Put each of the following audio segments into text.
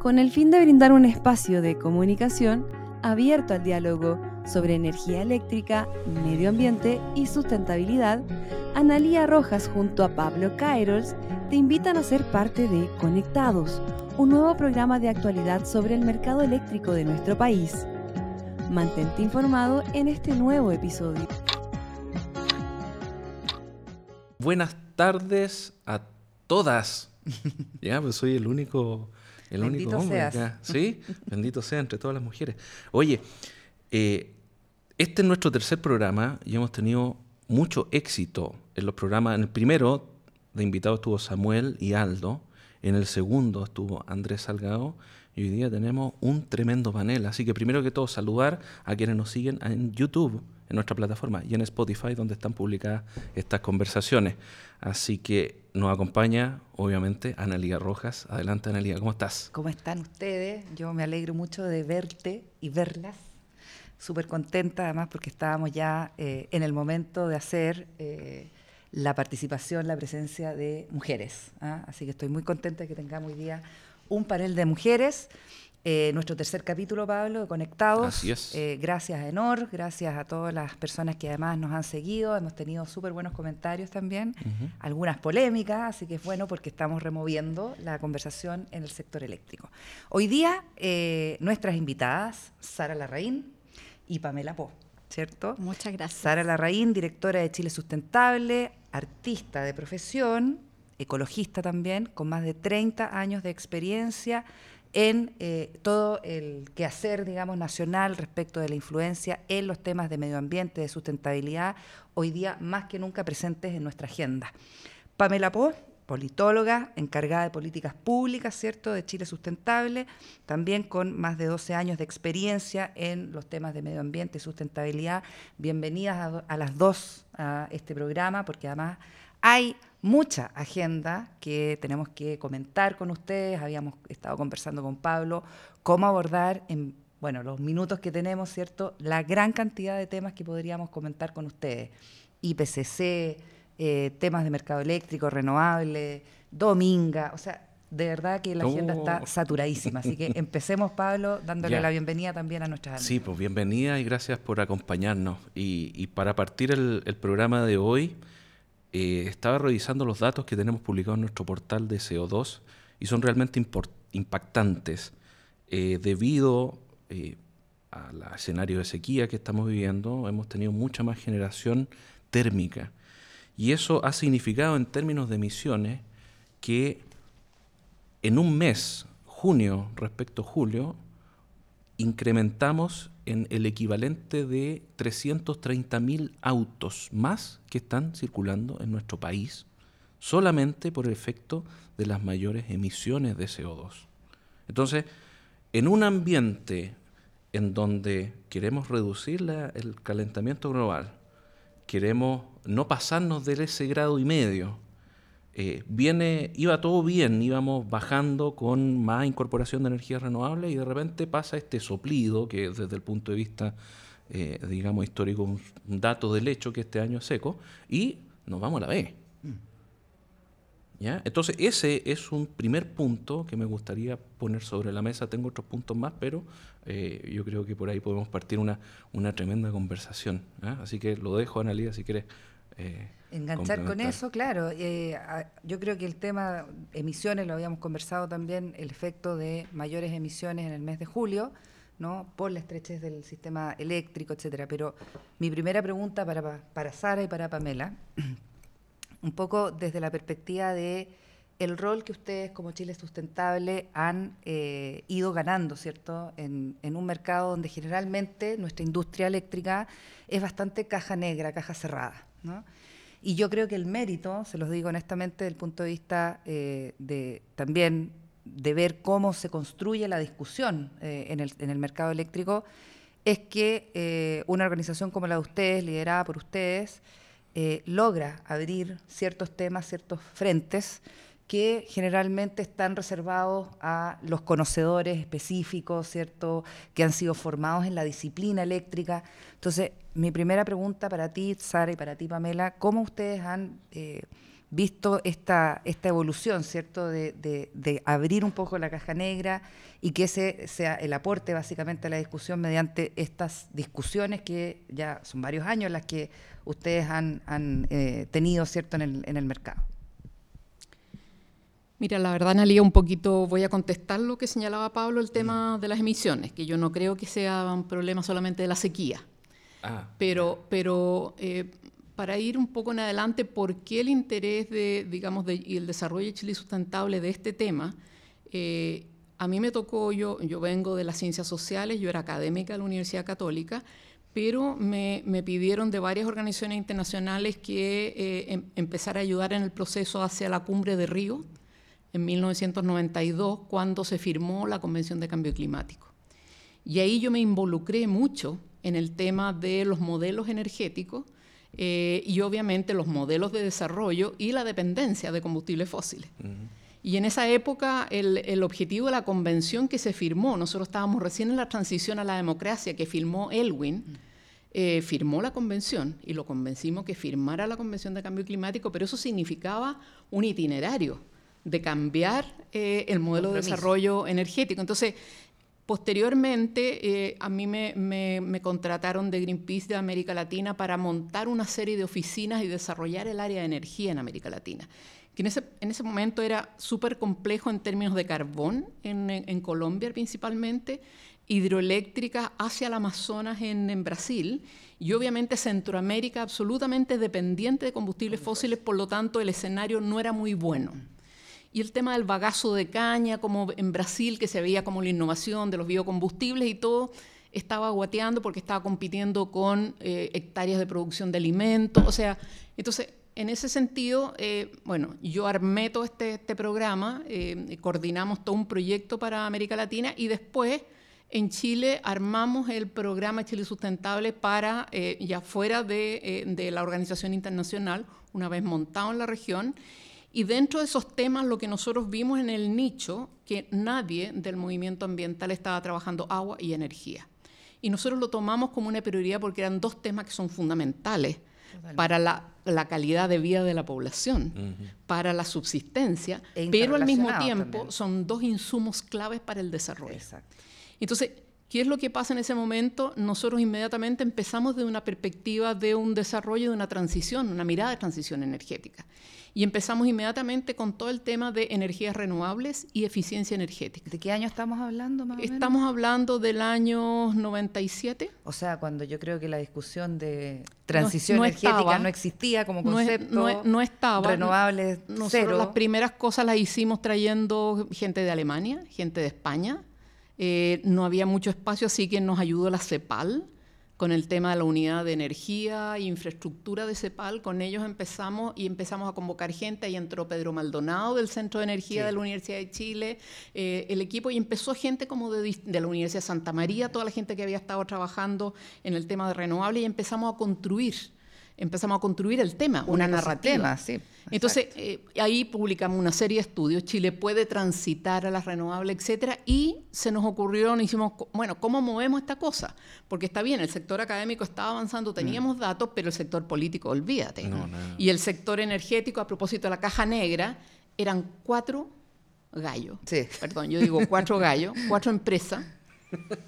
con el fin de brindar un espacio de comunicación abierto al diálogo sobre energía eléctrica, medio ambiente y sustentabilidad, Analía Rojas junto a Pablo Kairos te invitan a ser parte de Conectados, un nuevo programa de actualidad sobre el mercado eléctrico de nuestro país. Mantente informado en este nuevo episodio. Buenas tardes a todas. ya, pues soy el único, el único hombre acá. ¿Sí? Bendito sea entre todas las mujeres. Oye, eh, este es nuestro tercer programa y hemos tenido mucho éxito en los programas. En el primero de invitados estuvo Samuel y Aldo. En el segundo estuvo Andrés Salgado. Y hoy día tenemos un tremendo panel. Así que primero que todo, saludar a quienes nos siguen en YouTube, en nuestra plataforma, y en Spotify, donde están publicadas estas conversaciones. Así que nos acompaña, obviamente, Analia Rojas. Adelante, Analia, ¿cómo estás? ¿Cómo están ustedes? Yo me alegro mucho de verte y verlas súper contenta además porque estábamos ya eh, en el momento de hacer eh, la participación, la presencia de mujeres. ¿ah? Así que estoy muy contenta de que tengamos hoy día un panel de mujeres. Eh, nuestro tercer capítulo, Pablo, de Conectados. Así es. gracias a Enor, gracias a todas las personas que además nos han seguido. Hemos tenido súper buenos comentarios también, algunas polémicas, así que es bueno porque estamos removiendo la conversación en el sector eléctrico. Hoy día, nuestras invitadas, Sara Larraín, y Pamela Po, ¿cierto? Muchas gracias. Sara Larraín, directora de Chile Sustentable, artista de profesión, ecologista también, con más de 30 años de experiencia en eh, todo el quehacer, digamos, nacional respecto de la influencia en los temas de medio ambiente, de sustentabilidad, hoy día más que nunca presentes en nuestra agenda. Pamela Po politóloga, encargada de políticas públicas, ¿cierto?, de Chile Sustentable, también con más de 12 años de experiencia en los temas de medio ambiente y sustentabilidad. Bienvenidas a, las dos a este programa, porque además hay mucha agenda que tenemos que comentar con ustedes. Habíamos estado conversando con Pablo cómo abordar en bueno, los minutos que tenemos, ¿cierto? La gran cantidad de temas que podríamos comentar con ustedes. IPCC, eh, temas de mercado eléctrico, renovable, dominga, o sea, de verdad que la agenda está oh. saturadísima. Así que empecemos, Pablo, dándole la bienvenida también a nuestras Sí, pues bienvenida y gracias por acompañarnos. Y, para partir el, programa de hoy, eh, estaba revisando los datos que tenemos publicados en nuestro portal de CO2 y son realmente impactantes. Eh, debido al escenario de sequía que estamos viviendo, hemos tenido mucha más generación térmica. Y eso ha significado en términos de emisiones que en un mes, junio respecto a julio, incrementamos en el equivalente de 330.000 autos más que están circulando en nuestro país, solamente por el efecto de las mayores emisiones de CO2. Entonces, en un ambiente en donde queremos reducir el calentamiento global, queremos no pasarnos de ese grado y medio. Eh, viene, iba todo bien, íbamos bajando con más incorporación de energías renovables y de repente pasa este soplido que desde el punto de vista, eh, digamos, histórico, un, dato del hecho que este año es seco y nos vamos a la B. Entonces, ese es un primer punto que me gustaría poner sobre la mesa. Tengo otros puntos más, pero eh, yo creo que por ahí podemos partir una, una tremenda conversación. Así que lo dejo, Analia, si quieres. Eh, Enganchar con eso, claro. Eh, yo creo que el tema emisiones, lo habíamos conversado también, el efecto de mayores emisiones en el mes de julio, ¿no? por la estrechez del sistema eléctrico, etcétera. Pero mi primera pregunta para, para Sara y para Pamela un poco desde la perspectiva de el rol que ustedes como Chile Sustentable han eh, ido ganando, ¿cierto? En, un mercado donde generalmente nuestra industria eléctrica es bastante caja negra, caja cerrada, Y yo creo que el mérito, se los digo honestamente, desde el punto de vista eh, de también de ver cómo se construye la discusión eh, en, el, mercado eléctrico, es que una organización como la de ustedes, liderada por ustedes, eh, logra abrir ciertos temas, ciertos frentes que generalmente están reservados a los conocedores específicos, ¿cierto? Que han sido formados en la disciplina eléctrica. Entonces, mi primera pregunta para ti, Sara, y para ti, Pamela, ¿cómo ustedes han, eh, visto esta, evolución, ¿cierto?, de, abrir un poco la caja negra y que ese sea el aporte básicamente a la discusión mediante estas discusiones que ya son varios años las que ustedes han, eh, tenido, ¿cierto?, en el, en el mercado. Mira, la verdad, Analia, un poquito voy a contestar lo que señalaba Pablo, el tema de las emisiones, que yo no creo que sea un problema solamente de la sequía. Ah. Pero, pero eh, para ir un poco en adelante, ¿por qué el interés de, digamos, y el desarrollo de Chile sustentable de este tema? Eh, a mí me tocó, yo, yo vengo de las ciencias sociales, yo era académica de la Universidad Católica, pero me, pidieron de varias organizaciones internacionales que eh, em, empezara a ayudar en el proceso hacia la cumbre de Río, en 1992 cuando se firmó la Convención de Cambio Climático. Y ahí yo me involucré mucho en el tema de los modelos energéticos eh, y obviamente los modelos de desarrollo y la dependencia de combustibles fósiles. Y en esa época el, objetivo de la convención que se firmó, nosotros estábamos recién en la transición a la democracia que firmó Elwin, eh, firmó la convención y lo convencimos que firmara la convención de cambio climático, pero eso significaba un itinerario de cambiar eh, el modelo de desarrollo energético. Entonces, posteriormente, eh, a mí me, contrataron de Greenpeace de América Latina para montar una serie de oficinas y desarrollar el área de energía en América Latina, que en ese, en ese momento era súper complejo en términos de carbón, en, Colombia principalmente, hidroeléctricas hacia el Amazonas en, en Brasil, y obviamente Centroamérica absolutamente dependiente de combustibles fósiles, por lo tanto el escenario no era muy bueno. Y el tema del bagazo de caña, como en Brasil, que se veía como la innovación de los biocombustibles y todo, estaba guateando porque estaba compitiendo con eh, hectáreas de producción de alimentos. O sea, entonces, en ese sentido, eh, bueno, yo armé todo este, este programa, eh, coordinamos todo un proyecto para América Latina y después en Chile armamos el programa Chile Sustentable para, ya fuera de, de la organización internacional, una vez montado en la región, y dentro de esos temas lo que nosotros vimos en el nicho, que nadie del movimiento ambiental estaba trabajando agua y energía. Y nosotros lo tomamos como una prioridad porque eran dos temas que son fundamentales para la, calidad de vida de la población, para la subsistencia, e pero al mismo tiempo son dos insumos claves para el desarrollo. Entonces, ¿qué es lo que pasa en ese momento? Nosotros inmediatamente empezamos de una perspectiva de un desarrollo, de una transición, una mirada de transición energética y empezamos inmediatamente con todo el tema de energías renovables y eficiencia energética. ¿De qué año estamos hablando Estamos hablando del año 97. O sea, cuando yo creo que la discusión de transición energética no existía como concepto. No, estaba. Renovables cero. Las primeras cosas las hicimos trayendo gente de Alemania, gente de España. Eh, no había mucho espacio, así que nos ayudó la CEPAL con el tema de la unidad de energía e infraestructura de CEPAL. Con ellos empezamos y empezamos a convocar gente. Ahí entró Pedro Maldonado del Centro de Energía de la Universidad de Chile, eh, el equipo, y empezó gente como de, de, la Universidad de Santa María, toda la gente que había estado trabajando en el tema de renovables, y empezamos a construir empezamos a construir el tema, una narrativa. Sí, Entonces, eh, ahí publicamos una serie de estudios, Chile puede transitar a las renovables, etcétera, y se nos ocurrió, nos hicimos, bueno, ¿cómo movemos esta cosa? Porque está bien, el sector académico estaba avanzando, teníamos mm. datos, pero el sector político, olvídate. Y el sector energético, a propósito de la caja negra, eran cuatro gallos. Sí. Perdón, yo digo cuatro gallos, cuatro empresas.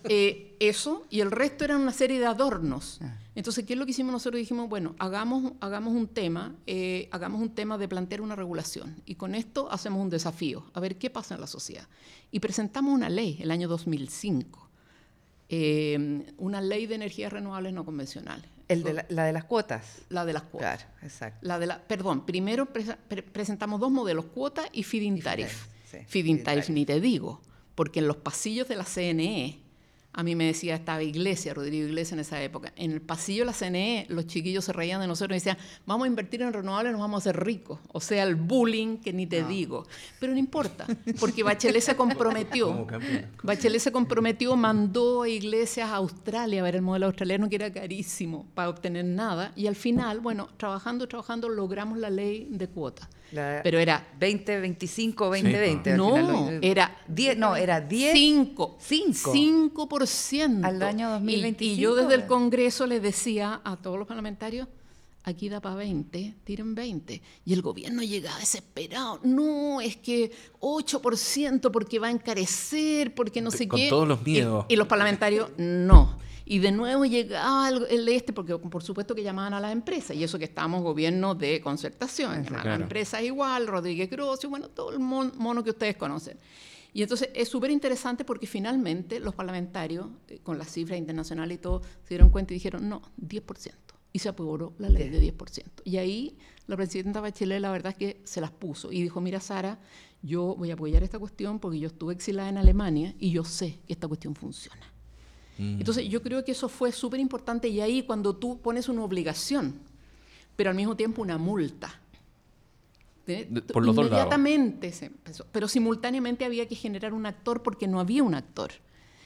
Eh, eso, y el resto eran una serie de adornos. Ah. Entonces, ¿qué es lo que hicimos nosotros? Dijimos, bueno, hagamos, hagamos un tema, eh, hagamos un tema de plantear una regulación y con esto hacemos un desafío, a ver qué pasa en la sociedad. Y presentamos una ley el año 2005, eh, una ley de energías renovables no convencionales. El de la, de las cuotas. La de las cuotas. Claro, exacto. La de la, perdón, primero presentamos dos modelos, cuota y feed-in tariff. feed-in tariff ni te digo, porque en los pasillos de la CNE a mí me decía, estaba Iglesia, Rodrigo Iglesia en esa época. En el pasillo de la CNE, los chiquillos se reían de nosotros y decían, vamos a invertir en renovables, nos vamos a hacer ricos. O sea, el bullying que ni te digo. Pero no importa, porque Bachelet se comprometió. Bachelet se comprometió, mandó a iglesias a Australia a ver el modelo australiano, que era carísimo para obtener nada. Y al final, bueno, trabajando, trabajando, logramos la ley de cuota. pero era 20, 25, 20, 20. No, era 10, no, era 10. 5. 5. 5%. Al año 2025. Y, yo desde el Congreso le decía a todos los parlamentarios, aquí da para 20, tiren 20. Y el gobierno llegaba desesperado, no, es que 8% porque va a encarecer, porque no sé Con qué. todos los miedos. Y, los parlamentarios, no. Y de nuevo llegaba el, este, porque por supuesto que llamaban a las empresas, y eso que estábamos gobierno de concertación, llamaban a las empresas igual, Rodríguez Grosso, bueno, todo el mono que ustedes conocen. Y entonces es súper interesante porque finalmente los parlamentarios, eh, con las cifras internacionales y todo, se dieron cuenta y dijeron, no, 10% y se aprobó la ley de 10%. Y ahí la presidenta Bachelet la verdad es que se las puso y dijo, mira Sara, yo voy a apoyar esta cuestión porque yo estuve exilada en Alemania y yo sé que esta cuestión funciona. Mm. Entonces yo creo que eso fue súper importante y ahí cuando tú pones una obligación, pero al mismo tiempo una multa. Por los Inmediatamente se empezó, pero simultáneamente había que generar un actor porque no había un actor.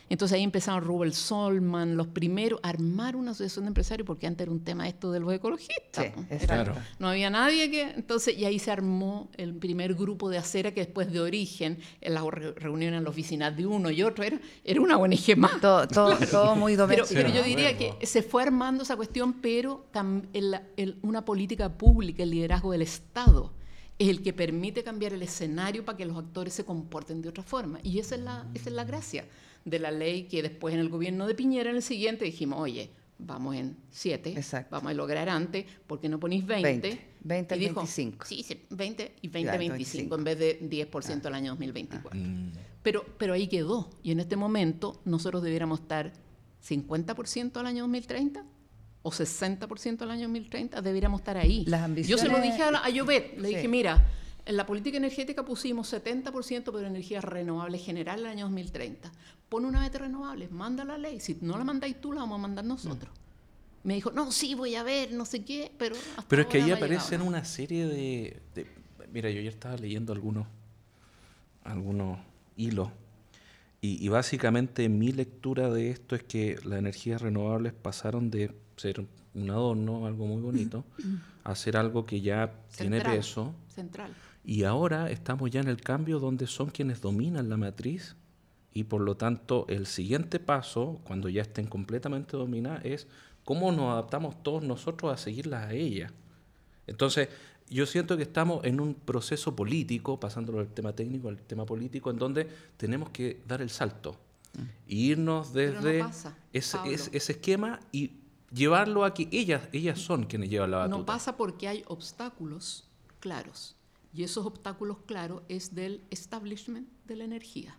Entonces ahí empezaron Rubel Solman, los primeros, a armar una asociación de empresarios, porque antes era un tema esto de los ecologistas. No había nadie que. Entonces, y ahí se armó el primer grupo de acera que después de origen, en las reuniones en la oficina de uno y otro, era, era una ONG más. Todo, todo, muy doméstico. Pero, yo diría que se fue armando esa cuestión, pero una política pública, el liderazgo del Estado es el que permite cambiar el escenario para que los actores se comporten de otra forma. Y esa es la, esa es la gracia de la ley que después en el gobierno de Piñera, en el siguiente, dijimos, oye, vamos en 7, vamos a lograr antes, porque no ponéis 20? 20, 25. Sí, 20 y 20, 25, en vez de 10% ah. al año 2024. Ah. Pero, pero ahí quedó. Y en este momento nosotros debiéramos estar 50% al año 2030 o 60% al año 2030, debiéramos estar ahí. Yo se lo dije a, a Llobet, le dije, mira, en la política energética pusimos 70% de energías renovables general en el año 2030. Pon una meta renovable, manda la ley. Si no la mandáis tú, la vamos a mandar nosotros. Me dijo, no, sí, voy a ver, no sé qué, pero... pero es que ahí aparecen una serie de, Mira, yo ya estaba leyendo algunos, algunos hilos. Y, y, básicamente mi lectura de esto es que las energías renovables pasaron de ser un adorno, algo muy bonito, a ser algo que ya tiene peso. Central y ahora estamos ya en el cambio donde son quienes dominan la matriz y por lo tanto el siguiente paso, cuando ya estén completamente dominadas, es cómo nos adaptamos todos nosotros a seguirlas a ellas. Entonces, yo siento que estamos en un proceso político, pasándolo del tema técnico al tema político, en donde tenemos que dar el salto mm. e irnos desde ese, ese, esquema y llevarlo a que ellas, ellas son quienes llevan la batuta. No pasa porque hay obstáculos claros. Y esos obstáculos, claro, es del establishment de la energía,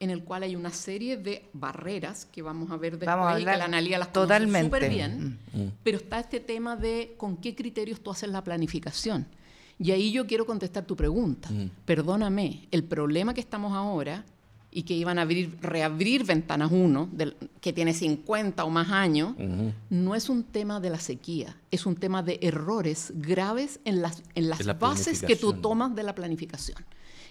en el cual hay una serie de barreras que vamos a ver después vamos a que la analía las conoce súper bien, mm. Mm. pero está este tema de con qué criterios tú haces la planificación. Y ahí yo quiero contestar tu pregunta. Mm. Perdóname, el problema que estamos ahora y que iban a abrir, reabrir Ventanas 1, que tiene 50 o más años, no es un tema de la sequía, es un tema de errores graves en las, en las bases que tú tomas de la planificación.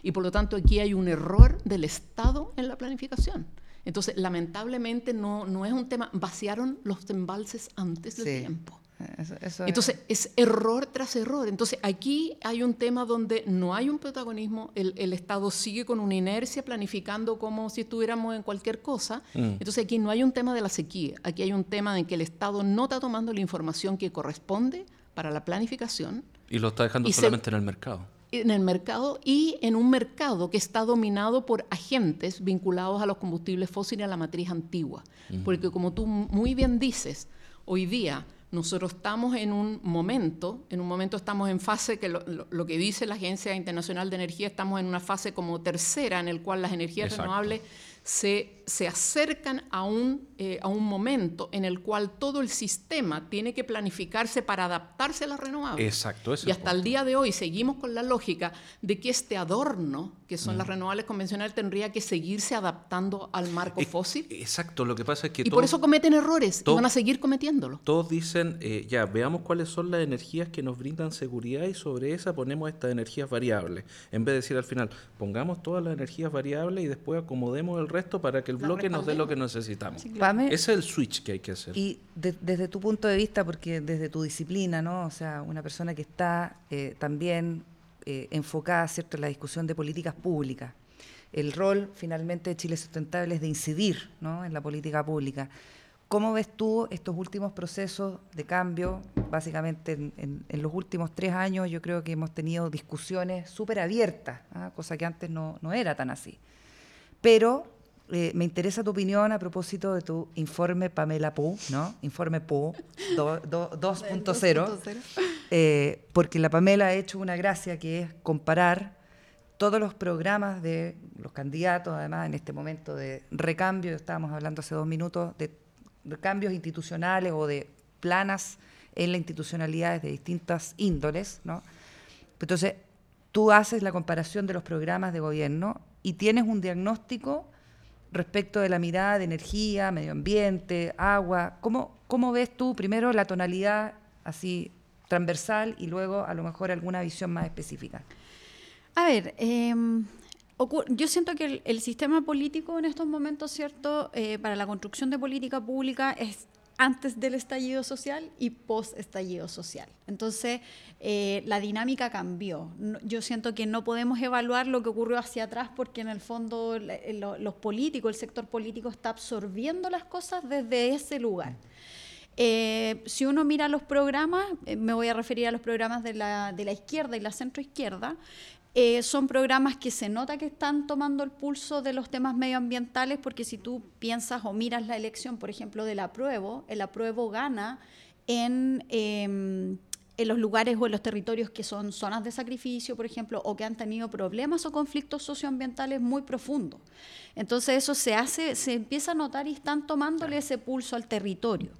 Y por lo tanto aquí hay un error del Estado en la planificación. Entonces, lamentablemente no, no es un tema, vaciaron los embalses antes del tiempo. Entonces, es... error tras error. Entonces, aquí hay un tema donde no hay un protagonismo, el, Estado sigue con una inercia planificando como si estuviéramos en cualquier cosa. Mm. Entonces, aquí no hay un tema de la sequía, aquí hay un tema en que el Estado no está tomando la información que corresponde para la planificación. Y lo está dejando solamente en el mercado. En el mercado y en un mercado que está dominado por agentes vinculados a los combustibles fósiles y a la matriz antigua. Porque como tú muy bien dices, hoy día nosotros estamos en un momento, en un momento estamos en fase, que lo, que dice la Agencia Internacional de Energía, estamos en una fase como tercera en el cual las energías renovables se, se acercan a un, eh, a un momento en el cual todo el sistema tiene que planificarse para adaptarse a las renovables. Exacto. y hasta el día de hoy seguimos con la lógica de que este adorno, que son las renovables convencionales, tendría que seguirse adaptando al marco fósil. Exacto, lo que pasa es que... Y por eso cometen errores y van a seguir cometiéndolo. Todos dicen, eh, ya, veamos cuáles son las energías que nos brindan seguridad y sobre esa ponemos estas energías variables. En vez de decir al final, pongamos todas las energías variables y después acomodemos el resto para que el bloque nos dé lo que necesitamos. Ese es el switch que hay que hacer. Y desde tu punto de vista, porque desde tu disciplina, ¿no? O sea, una persona que está eh, también eh, enfocada, ¿cierto?, en la discusión de políticas públicas. El rol, finalmente, de Chile Sustentable es de incidir, ¿no?, en la política pública. ¿Cómo ves tú estos últimos procesos de cambio? Básicamente en, los últimos tres años yo creo que hemos tenido discusiones súper abiertas, ¿ah? cosa que antes no, era tan así. Pero eh, me interesa tu opinión a propósito de tu informe Pamela Pu, ¿no? Informe Pu 2.0, eh, porque la Pamela ha hecho una gracia que es comparar todos los programas de los candidatos, además en este momento de recambio, estábamos hablando hace dos minutos, de cambios institucionales o de planas en la institucionalidad de distintas índoles, ¿no? Entonces, tú haces la comparación de los programas de gobierno y tienes un diagnóstico respecto de la mirada de energía, medio ambiente, agua. ¿Cómo, cómo ves tú primero la tonalidad así transversal y luego a lo mejor alguna visión más específica? A ver, eh, yo siento que el, sistema político en estos momentos, ¿cierto? Eh, para la construcción de política pública es antes del estallido social y post estallido social. Entonces, eh, la dinámica cambió. yo siento que no podemos evaluar lo que ocurrió hacia atrás porque en el fondo los políticos, el sector político está absorbiendo las cosas desde ese lugar. Eh, si uno mira los programas, me voy a referir a los programas de la, de la izquierda y la centroizquierda, eh, son programas que se nota que están tomando el pulso de los temas medioambientales, porque si tú piensas o miras la elección, por ejemplo, del apruebo, el apruebo gana en, em, en los lugares o en los territorios que son zonas de sacrificio, por ejemplo, o que han tenido problemas o conflictos socioambientales muy profundos. Entonces eso se hace, se empieza a notar y están tomándole ese pulso al territorio,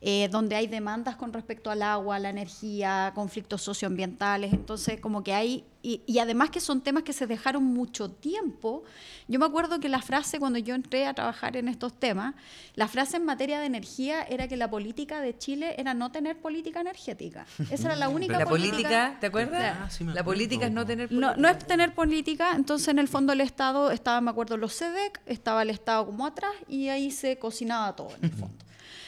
eh, donde hay demandas con respecto al agua, la energía, conflictos socioambientales. Entonces como que hay y, además que son temas que se dejaron mucho tiempo. Yo me acuerdo que la frase cuando yo entré a trabajar en estos temas, la frase en materia de energía era que la política de Chile era no tener política energética. Esa era la única la política. ¿te acuerdas? Ah, la política es no tener política. No, es tener política, entonces en el fondo el Estado estaba, me acuerdo, los CEDEC, estaba el Estado como atrás y ahí se cocinaba todo en el fondo.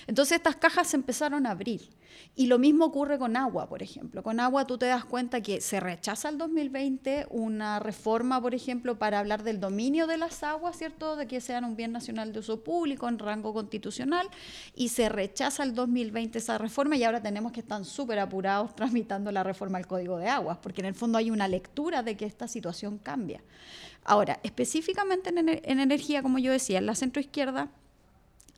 Entonces estas cajas se empezaron a abrir. Y lo mismo ocurre con agua, por ejemplo. Con agua tú te das cuenta que se rechaza el 2020 una reforma, por ejemplo, para hablar del dominio de las aguas, ¿cierto? De que sean un bien nacional de uso público en rango constitucional. Y se rechaza el 2020 esa reforma y ahora tenemos que estar súper apurados tramitando la reforma al Código de Aguas, porque en el fondo hay una lectura de que esta situación cambia. Ahora, específicamente en, en energía, como yo decía, en la centroizquierda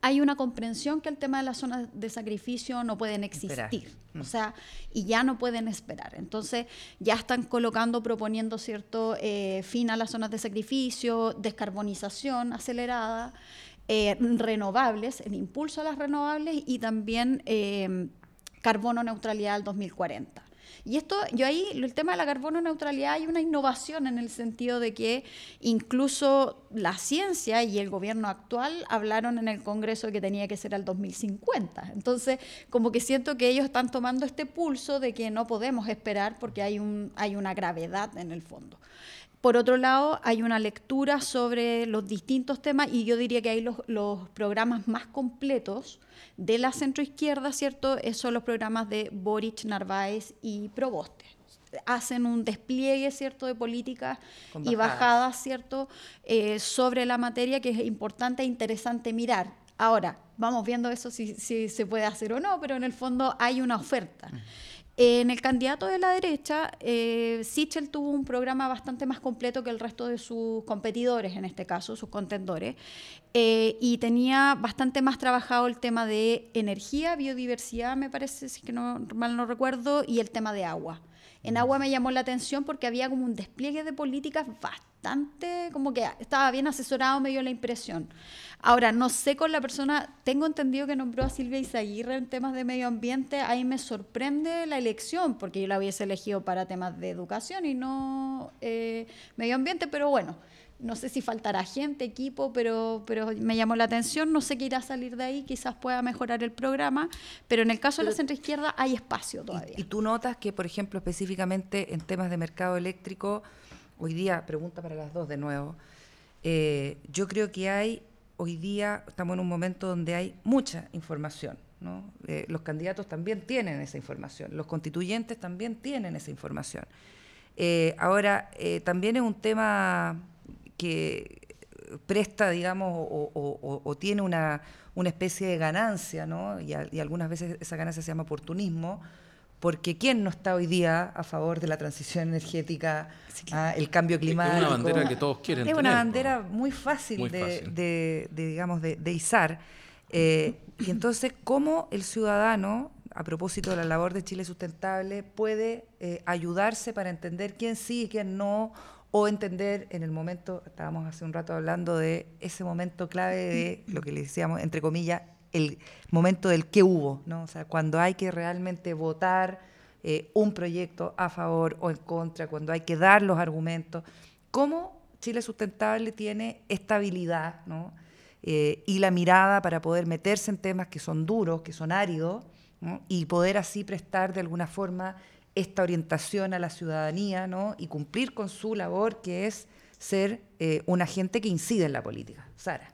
hay una comprensión que el tema de las zonas de sacrificio no pueden existir, o sea, y ya no pueden esperar. Entonces, ya están colocando, proponiendo cierto eh, fin a las zonas de sacrificio, descarbonización acelerada, eh, renovables, el impulso a las renovables y también eh, carbono neutralidad al 2040. Y esto, yo ahí, el tema de la carbono neutralidad, hay una innovación en el sentido de que incluso la ciencia y el gobierno actual hablaron en el Congreso que tenía que ser al 2050. Entonces, como que siento que ellos están tomando este pulso de que no podemos esperar porque hay, un, hay una gravedad en el fondo. Por otro lado, hay una lectura sobre los distintos temas y yo diría que hay los, los programas más completos de la centroizquierda, ¿cierto? Son los programas de Boric, Narváez y Proboste. Hacen un despliegue, ¿cierto?, de políticas y bajadas, ¿cierto?, eh, sobre la materia que es importante e interesante mirar. Ahora, vamos viendo eso si, se puede hacer o no, pero en el fondo hay una oferta. En el candidato de la derecha, eh, Sichel tuvo un programa bastante más completo que el resto de sus competidores, en este caso, sus contendores, eh, y tenía bastante más trabajado el tema de energía, biodiversidad, me parece, si que no mal no recuerdo, y el tema de agua. En agua me llamó la atención porque había como un despliegue de políticas bastante, como que estaba bien asesorado, me dio la impresión. Ahora, no sé con la persona, tengo entendido que nombró a Silvia Izaguirre en temas de medio ambiente, ahí me sorprende la elección, porque yo la hubiese elegido para temas de educación y no eh, medio ambiente, pero bueno, no sé si faltará gente, equipo, pero, pero me llamó la atención, no sé qué irá a salir de ahí, quizás pueda mejorar el programa, pero en el caso de la centroizquierda hay espacio todavía. Y, tú notas que, por ejemplo, específicamente en temas de mercado eléctrico, hoy día, pregunta para las dos de nuevo, eh, yo creo que hay hoy día estamos en un momento donde hay mucha información. ¿no? Eh, los candidatos también tienen esa información, los constituyentes también tienen esa información. Eh, ahora, también es un tema que presta, digamos, o, tiene una, una, especie de ganancia, ¿no? Y, algunas veces esa ganancia se llama oportunismo, porque ¿quién no está hoy día a favor de la transición energética, ah, el cambio climático? Es una bandera que todos quieren Es una bandera muy fácil, de, digamos, de, izar. Eh, y entonces, ¿cómo el ciudadano, a propósito de la labor de Chile Sustentable, puede eh, ayudarse para entender quién sí y quién no, o entender en el momento, estábamos hace un rato hablando de ese momento clave de lo que le decíamos, entre comillas, el momento del qué hubo, ¿no? O sea, cuando hay que realmente votar eh, un proyecto a favor o en contra, cuando hay que dar los argumentos, cómo Chile Sustentable tiene estabilidad, ¿no? Eh, y la mirada para poder meterse en temas que son duros, que son áridos, y poder así prestar de alguna forma esta orientación a la ciudadanía ¿no? y cumplir con su labor, que es ser eh, un agente que incide en la política. Sara.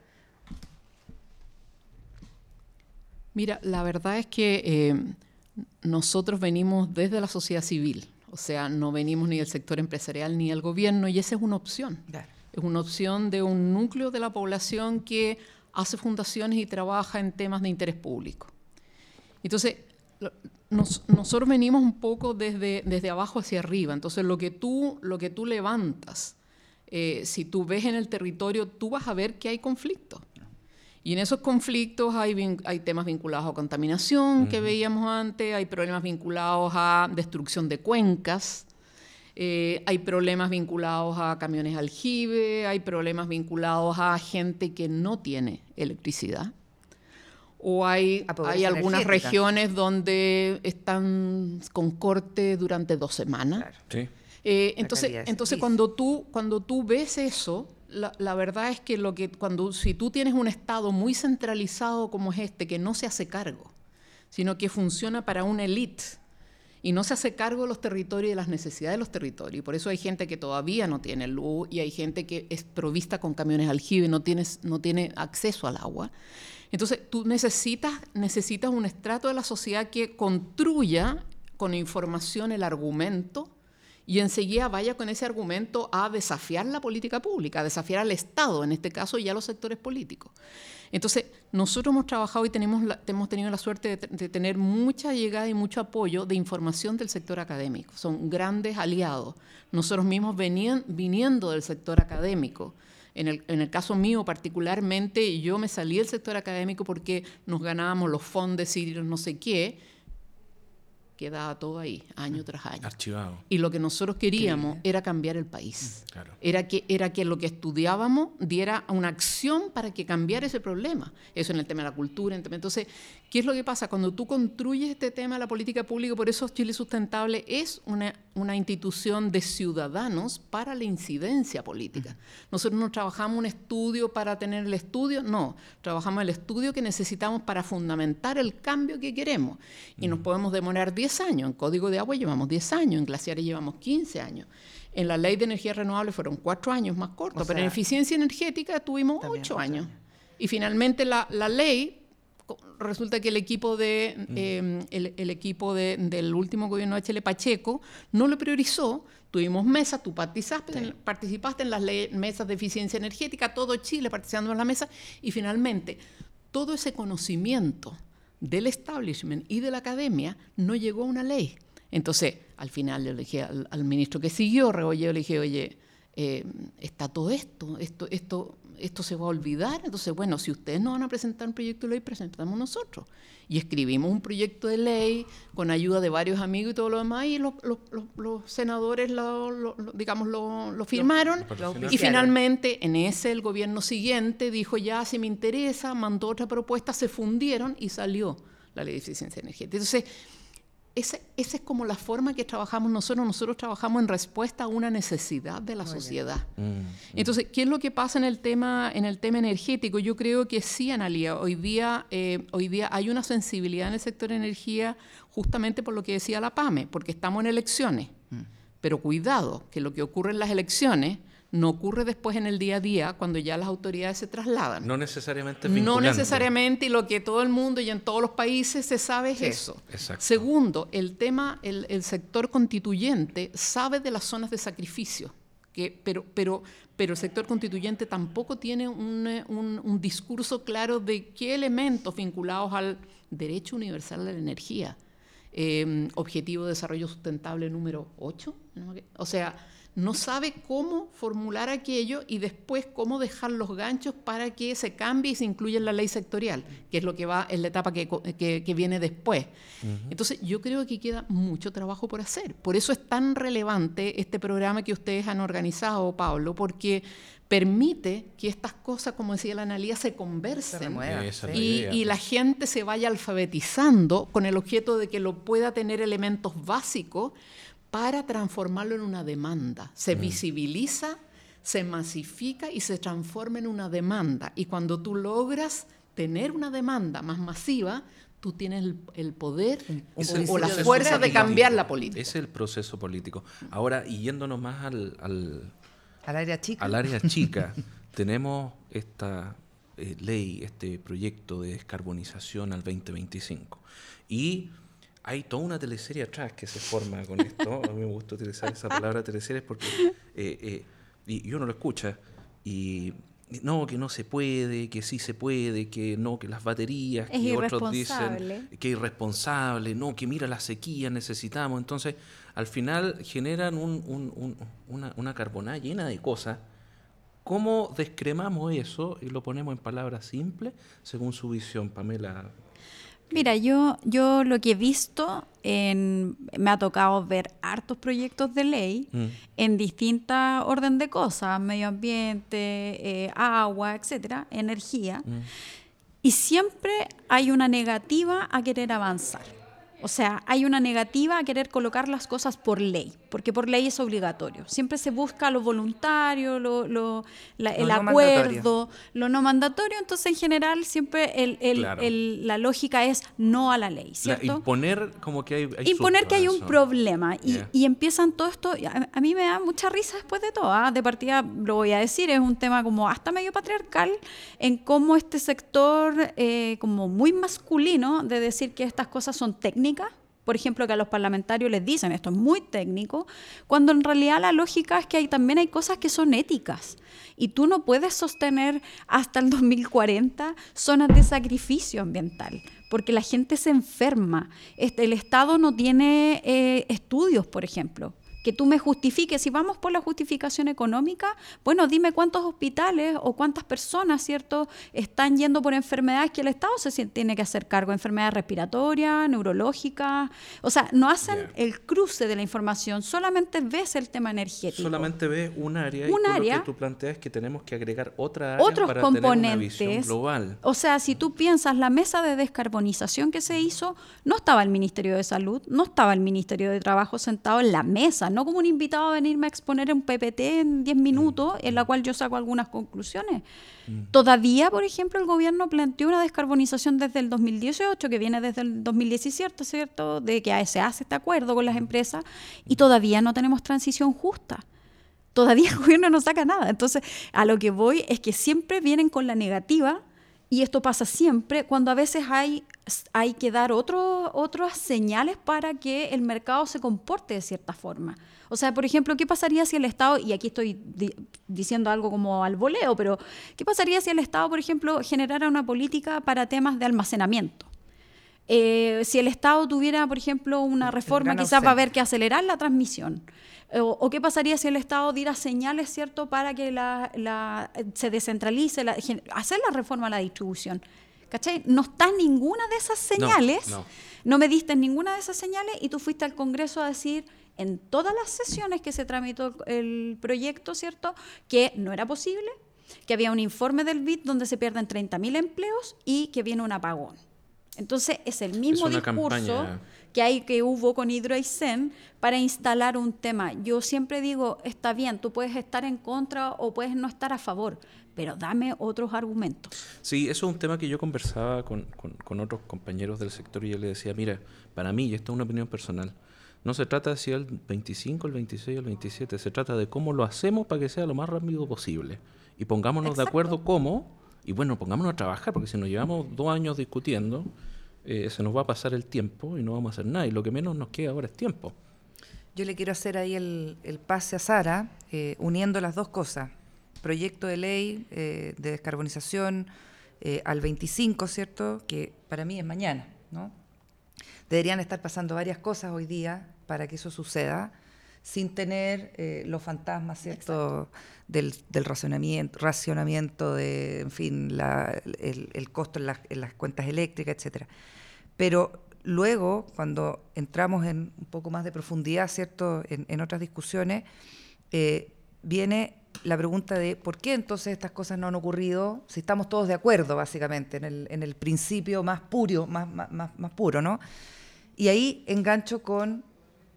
Mira, la verdad es que eh, nosotros venimos desde la sociedad civil, o sea, no venimos ni del sector empresarial ni del gobierno, y esa es una opción. Es una opción de un núcleo de la población que hace fundaciones y trabaja en temas de interés público. Entonces, nosotros venimos un poco desde, desde abajo hacia arriba, entonces lo que tú, lo que tú levantas, eh, si tú ves en el territorio, tú vas a ver que hay conflicto. Y en esos conflictos hay, hay temas vinculados a contaminación que veíamos antes, hay problemas vinculados a destrucción de cuencas, eh, hay problemas vinculados a camiones aljibe, hay problemas vinculados a gente que no tiene electricidad. O hay, hay algunas regiones donde están con corte durante dos semanas. Eh, entonces, entonces cuando, tú, cuando tú ves eso, la, verdad es que, lo que cuando, si tú tienes un Estado muy centralizado como es este, que no se hace cargo, sino que funciona para una élite y no se hace cargo de los territorios y de las necesidades de los territorios. Y por eso hay gente que todavía no tiene luz y hay gente que es provista con camiones aljibe no, tienes, no tiene acceso al agua. Entonces tú necesitas, necesitas un estrato de la sociedad que construya con información el argumento y enseguida vaya con ese argumento a desafiar la política pública, a desafiar al Estado, en este caso ya los sectores políticos. Entonces, nosotros hemos trabajado y tenemos hemos tenido la suerte de, tener mucha llegada y mucho apoyo de información del sector académico. Son grandes aliados. Nosotros mismos venían, viniendo del sector académico. En el, en el, caso mío particularmente, yo me salí del sector académico porque nos ganábamos los fondos y no sé qué, quedaba todo ahí, año mm, tras año. Archivado. Y lo que nosotros queríamos era cambiar el país. Mm, era, que, era que lo que estudiábamos diera una acción para que cambiara ese problema. Eso en el tema de la cultura. Entonces, ¿qué es lo que pasa? Cuando tú construyes este tema de la política pública, por eso Chile Sustentable es una, una institución de ciudadanos para la incidencia política. Nosotros no trabajamos un estudio para tener el estudio, no. Trabajamos el estudio que necesitamos para fundamentar el cambio que queremos. Y nos podemos demorar 10 años. En Código de Agua llevamos 10 años, en Glaciares llevamos 15 años. En la Ley de Energía Renovable fueron 4 años más cortos, pero en eficiencia energética tuvimos 8 años. Y finalmente la, la, ley, resulta que el equipo, de, em, el, equipo de, del último gobierno de Chile Pacheco no lo priorizó. Tuvimos mesas, tú participaste, en, participaste en las mesas de eficiencia energética, todo Chile participando en la mesa, y finalmente todo ese conocimiento del establishment y de la academia no llegó a una ley. Entonces, al final le dije al, ministro que siguió, Rebolledo, le dije, oye, eh, está todo esto, esto, esto esto se va a olvidar. Entonces, bueno, si ustedes no van a presentar un proyecto de ley, presentamos nosotros. Y escribimos un proyecto de ley con ayuda de varios amigos y todo lo demás, y los, senadores, lo, digamos, lo, firmaron. y finalmente, en ese, el gobierno siguiente dijo, ya, si me interesa, mandó otra propuesta, se fundieron y salió la ley de eficiencia energética. Entonces, esa, es como la forma que trabajamos nosotros. Nosotros trabajamos en respuesta a una necesidad de la sociedad. Mm, mm. Entonces, ¿qué es lo que pasa en el tema, en el tema energético? Yo creo que sí, Analia. Hoy día, eh, hoy día hay una sensibilidad en el sector de energía justamente por lo que decía la PAME, porque estamos en elecciones. Mm. Pero cuidado, que lo que ocurre en las elecciones no ocurre después en el día a día cuando ya las autoridades se trasladan. No necesariamente No necesariamente, y lo que todo el mundo y en todos los países se sabe es eso. Segundo, el tema, el, sector constituyente sabe de las zonas de sacrificio Que, pero, pero, pero el sector constituyente tampoco tiene un, un, discurso claro de qué elementos vinculados al derecho universal de la energía, eh, objetivo de desarrollo sustentable número 8, o sea, no sabe cómo formular aquello y después cómo dejar los ganchos para que se cambie y se incluya en la ley sectorial, que es lo que va en la etapa que, viene después. Entonces, yo creo que queda mucho trabajo por hacer. Por eso es tan relevante este programa que ustedes han organizado, Pablo, porque permite que estas cosas, como decía la analía, se conversen y, y, la gente se vaya alfabetizando con el objeto de que lo pueda tener elementos básicos para transformarlo en una demanda. Se mm. visibiliza, se masifica y se transforma en una demanda. Y cuando tú logras tener una demanda más masiva, tú tienes el, poder o, la fuerza de cambiar la política. Es el proceso político. Ahora, y yéndonos más al, al, área chica, al área chica tenemos esta eh, ley, este proyecto de descarbonización al 2025. Y hay toda una teleserie atrás que se forma con esto. A mí me gusta utilizar esa palabra teleserie porque eh, eh, y, uno lo escucha y no, que no se puede, que sí se puede, que no, que las baterías, que otros dicen que irresponsable, no, que mira la sequía, necesitamos. Entonces, al final generan una, una carbonada llena de cosas. ¿Cómo descremamos eso y lo ponemos en palabras simples según su visión, Pamela? Mira, yo, yo lo que he visto, en, me ha tocado ver hartos proyectos de ley mm. en distintas orden de cosas, medio ambiente, eh, agua, etcétera, energía, mm. y siempre hay una negativa a querer avanzar. O sea, hay una negativa a querer colocar las cosas por ley, porque por ley es obligatorio. Siempre se busca lo voluntario, lo, lo el acuerdo, lo no mandatorio. Entonces, en general, siempre el, el, la lógica es no a la ley, ¿cierto? imponer como que hay, Imponer que hay un problema. Y, y, empiezan todo esto, a, mí me da mucha risa después de todo. ¿ah? De partida, lo voy a decir, es un tema como hasta medio patriarcal en cómo este sector, eh, como muy masculino, de decir que estas cosas son técnicas por ejemplo, que a los parlamentarios les dicen esto es muy técnico, cuando en realidad la lógica es que también hay cosas que son éticas. Y tú no puedes sostener hasta el 2040 zonas de sacrificio ambiental, porque la gente se enferma. Este, el Estado no tiene eh, estudios, por ejemplo que tú me justifiques, si vamos por la justificación económica, bueno, dime cuántos hospitales o cuántas personas, ¿cierto?, están yendo por enfermedades que el Estado se tiene que hacer cargo, enfermedades respiratorias, neurológicas, o sea, no hacen el cruce de la información, solamente ves el tema energético. Solamente ves un área un y área, lo que tú planteas que tenemos que agregar otra área otros para componentes, tener una visión global. O sea, si tú piensas la mesa de descarbonización que se hizo, no estaba el Ministerio de Salud, no estaba el Ministerio de Trabajo sentado en la mesa, no como un invitado a venirme a exponer un PPT en 10 minutos, en la cual yo saco algunas conclusiones. Mm. Todavía, por ejemplo, el gobierno planteó una descarbonización desde el 2018, que viene desde el 2017, ¿cierto? De que se hace este acuerdo con las empresas, y todavía no tenemos transición justa todavía el gobierno no saca nada. Entonces, a lo que voy es que siempre vienen con la negativa y esto pasa siempre cuando a veces hay, hay que dar otro, otras señales para que el mercado se comporte de cierta forma. O sea, por ejemplo, ¿qué pasaría si el Estado, y aquí estoy diciendo algo como al voleo, pero ¿qué pasaría si el Estado, por ejemplo, generara una política para temas de almacenamiento? Eh, si el Estado tuviera, por ejemplo, una reforma, quizás va a haber que acelerar la transmisión. O, qué pasaría si el Estado diera señales, ¿cierto?, para que la, se descentralice, hacer la reforma a la distribución. ¿Cachai? No está ninguna de esas señales, no, no me diste ninguna de esas señales y tú fuiste al Congreso a decir en todas las sesiones que se tramitó el proyecto, ¿cierto?, que no era posible, que había un informe del BID donde se pierden 30.000 empleos y que viene un apagón. Entonces es el mismo discurso que hay que hubo con Hidroaicén para instalar un tema. Yo siempre digo, está bien, tú puedes estar en contra o puedes no estar a favor, pero dame otros argumentos. Sí, eso es un tema que yo conversaba con, con, otros compañeros del sector y yo le decía, mira, para mí, y esto es una opinión personal, no se trata de si el 25, el 26 o el 27, se trata de cómo lo hacemos para que sea lo más rápido posible. Y pongámonos de acuerdo cómo, y bueno, pongámonos a trabajar, porque si nos llevamos dos años discutiendo, eh, se nos va a pasar el tiempo y no vamos a hacer nada. Y lo que menos nos queda ahora es tiempo. Yo le quiero hacer ahí el, pase a Sara, eh, uniendo las dos cosas. Proyecto de ley eh, de descarbonización eh, al 25, ¿cierto? Que para mí es mañana, ¿no? Deberían estar pasando varias cosas hoy día para que eso suceda, sin tener los fantasmas, ¿cierto? Del, racionamiento, racionamiento de, en fin, el, costo en las, en las cuentas eléctricas, etcétera. Pero Luego, cuando entramos en un poco más de profundidad, ¿cierto?, en, otras discusiones, eh, viene la pregunta de por qué entonces estas cosas no han ocurrido, si estamos todos de acuerdo, básicamente, en el, principio más puro, más puro, ¿no? Y ahí engancho con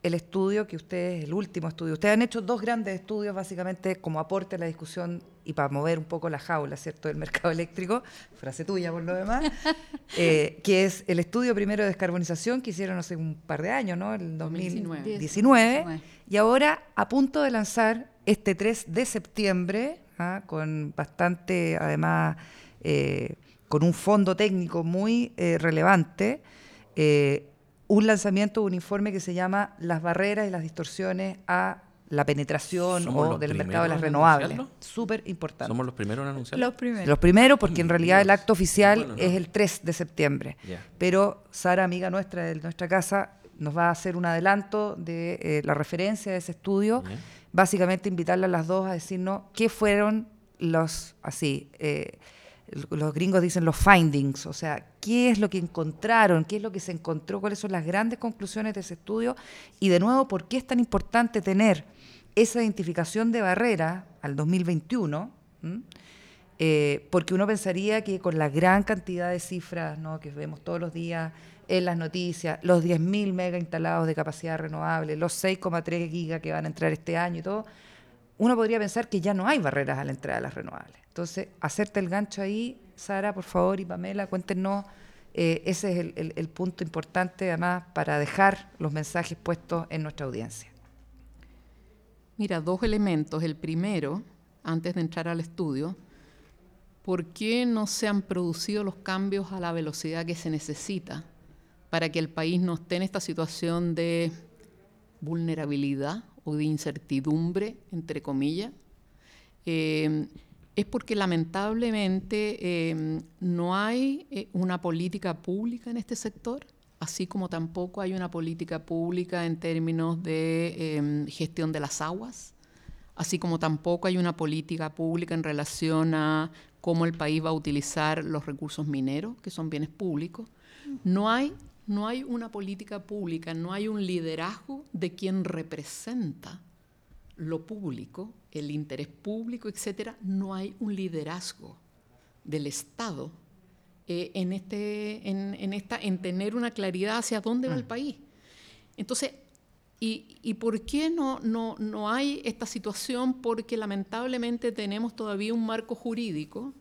el estudio que ustedes, el último estudio, ustedes han hecho dos grandes estudios básicamente como aporte a la discusión y para mover un poco la jaula, ¿cierto?, del mercado eléctrico, frase tuya por lo demás, eh, que es el estudio primero de descarbonización que hicieron hace un par de años, ¿no?, el 2019, y ahora a punto de lanzar este 3 de septiembre, ¿ah? con bastante, además, eh, con un fondo técnico muy eh, relevante, un lanzamiento de un informe que se llama Las barreras y las distorsiones a la penetración o del mercado de las renovables. Súper importante. ¿Somos los primeros en anunciarlo? Los primeros. Los primeros, porque en realidad el acto oficial es el 3 de septiembre. Pero Sara, amiga nuestra de nuestra casa, nos va a hacer un adelanto de eh, la referencia de ese estudio. Básicamente invitarla a las dos a decirnos qué fueron los, así, eh, los gringos dicen los findings, o sea, qué es lo que encontraron, qué es lo que se encontró, cuáles son las grandes conclusiones de ese estudio y de nuevo, por qué es tan importante tener esa identificación de barrera al 2021, eh, porque uno pensaría que con la gran cantidad de cifras que vemos todos los días en las noticias, los 10.000 mega instalados de capacidad renovable, los 6,3 gigas que van a entrar este año y todo, uno podría pensar que ya no hay barreras a la entrada de las renovables. Entonces, hacerte el gancho ahí, Sara, por favor, y Pamela, cuéntenos, eh, ese es el, punto importante además para dejar los mensajes puestos en nuestra audiencia. Mira, dos elementos. El primero, antes de entrar al estudio, ¿por qué no se han producido los cambios a la velocidad que se necesita para que el país no esté en esta situación de vulnerabilidad o de incertidumbre, entre comillas, eh, es porque lamentablemente eh, no hay eh, una política pública en este sector, así como tampoco hay una política pública en términos de gestión de las aguas, así como tampoco hay una política pública en relación a cómo el país va a utilizar los recursos mineros, que son bienes públicos. No hay no hay una política pública, no hay un liderazgo de quien representa lo público, el interés público, etcétera, no hay un liderazgo del Estado eh, en, este, en, esta, en tener una claridad hacia dónde va el mm. país. Entonces, ¿y, por qué no, no, no hay esta situación? Porque lamentablemente tenemos todavía un marco jurídico,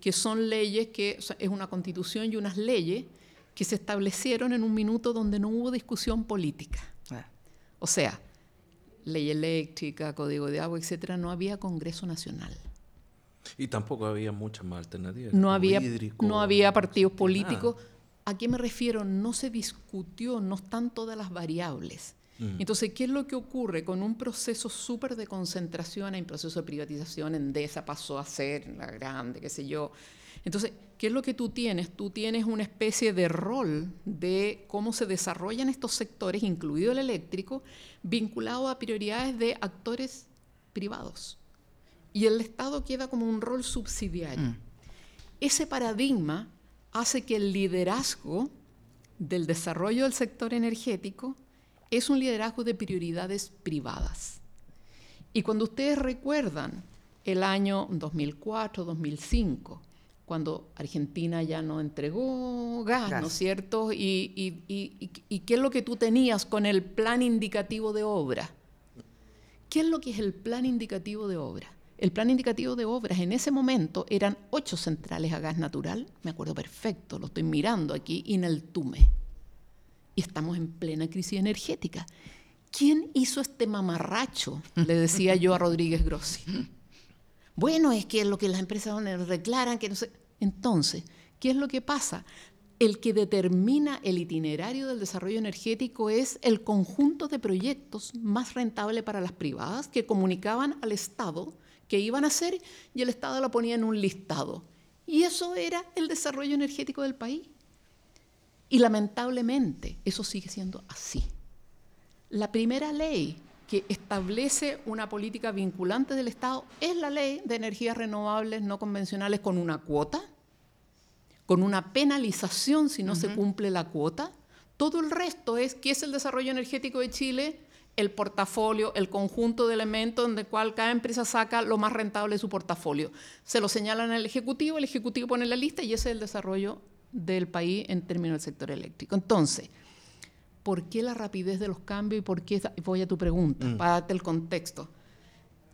que son leyes, que es una constitución y unas leyes que se establecieron en un minuto donde no hubo discusión política. Ah. O sea, ley eléctrica, código de agua, etcétera, no había Congreso Nacional. Y tampoco había muchas más alternativas. No había, no había partidos políticos. ¿A qué me refiero? No se discutió, no están todas las variables. Mm. Entonces, ¿qué es lo que ocurre con un proceso súper de concentración? Hay un proceso de privatización, Endesa pasó a ser la grande, qué sé yo, entonces, ¿qué es lo que tú tienes? Tú tienes una especie de rol de cómo se desarrollan estos sectores, incluido el eléctrico, vinculado a prioridades de actores privados. Y el Estado queda como un rol subsidiario. Mm. Ese paradigma hace que el liderazgo del desarrollo del sector energético es un liderazgo de prioridades privadas. Y cuando ustedes recuerdan el año 2004, 2005, cuando Argentina ya no entregó gas, ¿no es cierto? Y, qué es lo que tú tenías con el plan indicativo de obra? ¿Qué es lo que es el plan indicativo de obra? El plan indicativo de obras en ese momento eran ocho centrales a gas natural, me acuerdo perfecto, lo estoy mirando aquí, y en el Tume. Y estamos en plena crisis energética. ¿Quién hizo este mamarracho? Le decía yo a Rodríguez Grossi. Bueno, es que es lo que las empresas reclaran, que no sé. Entonces, ¿qué es lo que pasa? el que determina el itinerario del desarrollo energético es el conjunto de proyectos más rentable para las privadas que comunicaban al Estado que iban a hacer y el Estado lo ponía en un listado. Y eso era el desarrollo energético del país. Y lamentablemente eso sigue siendo así. La primera ley que establece una política vinculante del Estado es la ley de energías renovables no convencionales con una cuota con una penalización si no se cumple la cuota. Todo el resto es qué es el desarrollo energético de Chile, el portafolio, el conjunto de elementos en el cual cada empresa saca lo más rentable de su portafolio. Se lo señalan al Ejecutivo, el Ejecutivo pone la lista y ese es el desarrollo del país en términos del sector eléctrico. Entonces, ¿por qué la rapidez de los cambios y por qué, voy a tu pregunta, mm. para darte el contexto?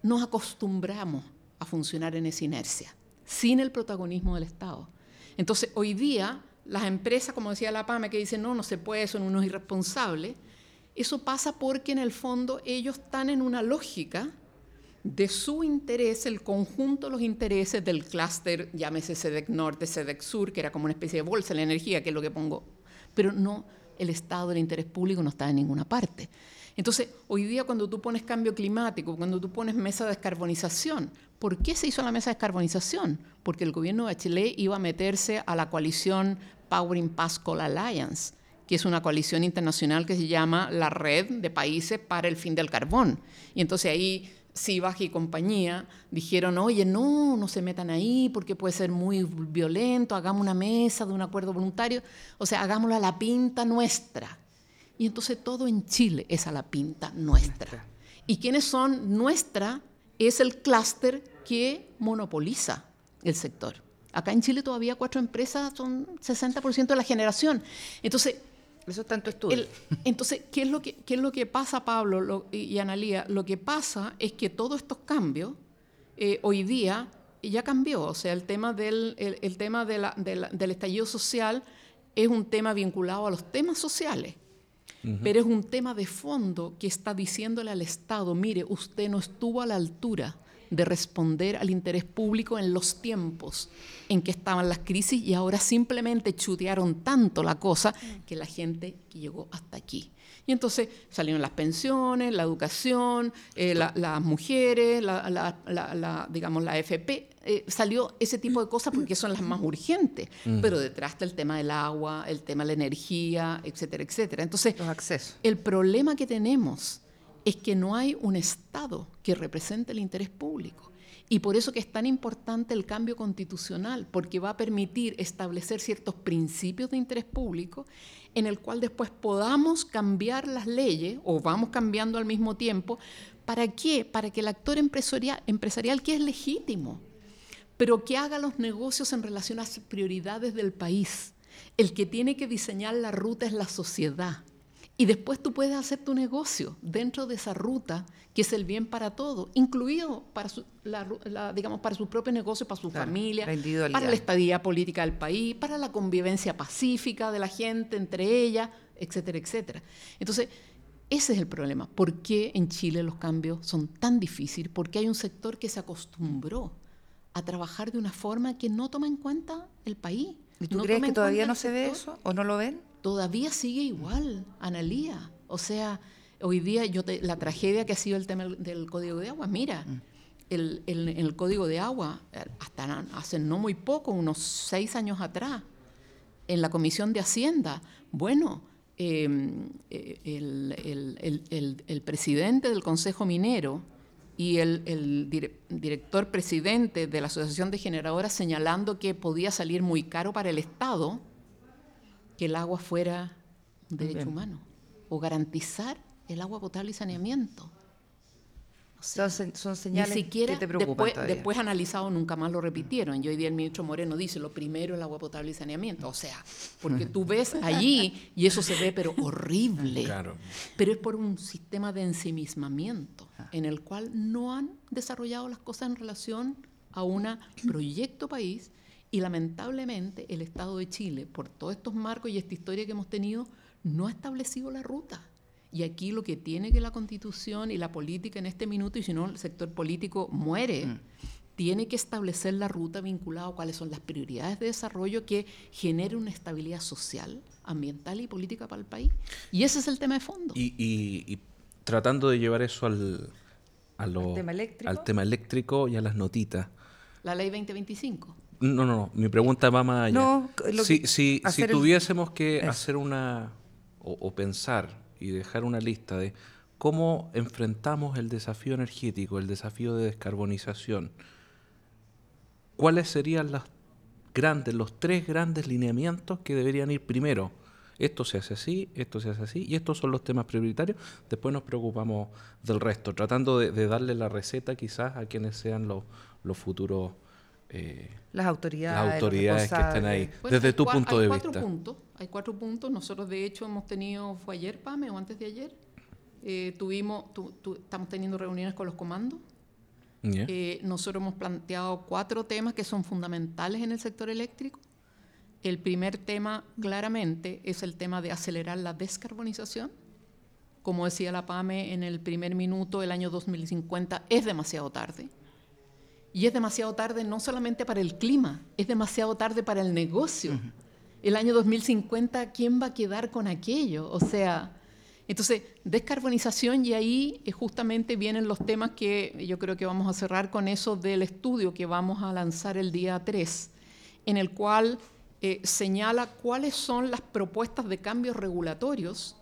Nos acostumbramos a funcionar en esa inercia, sin el protagonismo del Estado. Entonces, hoy día, las empresas, como decía la PAME, que dicen, no, no se puede, son unos irresponsables, eso pasa porque en el fondo ellos están en una lógica de su interés, el conjunto de los intereses del clúster, llámese SEDEC Norte, SEDEC Sur, que era como una especie de bolsa de la energía, que es lo que pongo, pero no, el Estado del interés público no está en ninguna parte. Entonces, hoy día cuando tú pones cambio climático, cuando tú pones mesa de descarbonización, ¿por qué se hizo la mesa de descarbonización? Porque el gobierno de Chile iba a meterse a la coalición Powering Pass Coal Alliance, que es una coalición internacional que se llama la Red de Países para el Fin del Carbón. Y entonces ahí Sibaj y compañía dijeron, oye, no, no se metan ahí porque puede ser muy violento, hagamos una mesa de un acuerdo voluntario, o sea, hagámoslo a la pinta nuestra. Y entonces todo en Chile es a la pinta nuestra. ¿Y quiénes son nuestra? Es el clúster que monopoliza el sector. Acá en Chile todavía cuatro empresas son 60% de la generación. Entonces, eso es tanto estudio. entonces, ¿qué es, lo que, ¿qué es lo que pasa, Pablo y Analía? Lo que pasa es que todos estos cambios eh, hoy día ya cambió. O sea, el tema, del, el, tema del estallido social es un tema vinculado a los temas sociales pero es un tema de fondo que está diciéndole al Estado, mire, usted no estuvo a la altura de responder al interés público en los tiempos en que estaban las crisis y ahora simplemente chutearon tanto la cosa que la gente llegó hasta aquí. Y entonces salieron las pensiones, la educación, eh, las mujeres, la, digamos, la FP. Eh, salió ese tipo de cosas porque son las más urgentes. Mm. Pero detrás está el tema del agua, el tema de la energía, etcétera, etcétera. Entonces, el problema que tenemos es que no hay un Estado que represente el interés público. Y por eso que es tan importante el cambio constitucional, porque va a permitir establecer ciertos principios de interés público en el cual después podamos cambiar las leyes o vamos cambiando al mismo tiempo. ¿Para qué? Para que el actor empresarial, empresarial que es legítimo, pero que haga los negocios en relación a las prioridades del país. El que tiene que diseñar la ruta es la sociedad. Y después tú puedes hacer tu negocio dentro de esa ruta, que es el bien para todo, incluido para su, digamos, para su propio negocio, para su familia, para la estadía política del país, para la convivencia pacífica de la gente entre ellas, etcétera, etcétera. Entonces, ese es el problema. ¿Por qué en Chile los cambios son tan difíciles? Porque hay un sector que se acostumbró a trabajar de una forma que no toma en cuenta el país. ¿Y tú crees que todavía no se ve eso o no lo ven? Todavía sigue igual, Analía. O sea, hoy día yo la tragedia que ha sido el tema del código de agua, mira, mm. el, el, código de agua, hasta hace no muy poco, unos seis años atrás, en la Comisión de Hacienda, bueno, em, eh, el, presidente del Consejo Minero y el, director presidente de la Asociación de Generadoras señalando que podía salir muy caro para el Estado, que el agua fuera un derecho humano o garantizar el agua potable y saneamiento. son, señales que te preocupan después, después analizado nunca más lo repitieron. Y hoy día el ministro Moreno dice, lo primero es el agua potable y saneamiento. O sea, porque tú ves allí y eso se ve pero horrible. Pero es por un sistema de ensimismamiento ah. en el cual no han desarrollado las cosas en relación a un proyecto país y lamentablemente el Estado de Chile, por todos estos marcos y esta historia que hemos tenido, no ha establecido la ruta. Y aquí lo que tiene que la constitución y la política en este minuto, y si no el sector político muere, mm. tiene que establecer la ruta vinculada a cuáles son las prioridades de desarrollo que generen una estabilidad social, ambiental y política para el país. Y ese es el tema de fondo. Y, tratando de llevar eso al, tema al tema eléctrico y a las notitas. La ley 2025. No, no, no. Mi pregunta va más allá. No, si, si, si tuviésemos que hacer una. O, pensar y dejar una lista de cómo enfrentamos el desafío energético, el desafío de descarbonización, ¿cuáles serían las grandes, los tres grandes lineamientos que deberían ir primero? Esto se hace así, esto se hace así, y estos son los temas prioritarios. Después nos preocupamos del resto, tratando de, darle la receta quizás a quienes sean los, los futuros eh, las autoridades, autoridades que estén ahí, desde tu punto de vista. Puntos, hay cuatro puntos. Nosotros, de hecho, hemos tenido, fue ayer, Pame, o antes de ayer, eh, tuvimos, estamos teniendo reuniones con los comandos. Eh, nosotros hemos planteado cuatro temas que son fundamentales en el sector eléctrico. El primer tema, claramente, es el tema de acelerar la descarbonización. Como decía la PAME en el primer minuto, el año 2050 es demasiado tarde. Y es demasiado tarde no solamente para el clima, es demasiado tarde para el negocio. El año 2050, ¿quién va a quedar con aquello? O sea, entonces, descarbonización y ahí eh, justamente vienen los temas que yo creo que vamos a cerrar con eso del estudio que vamos a lanzar el día 3, en el cual eh, señala cuáles son las propuestas de cambios regulatorios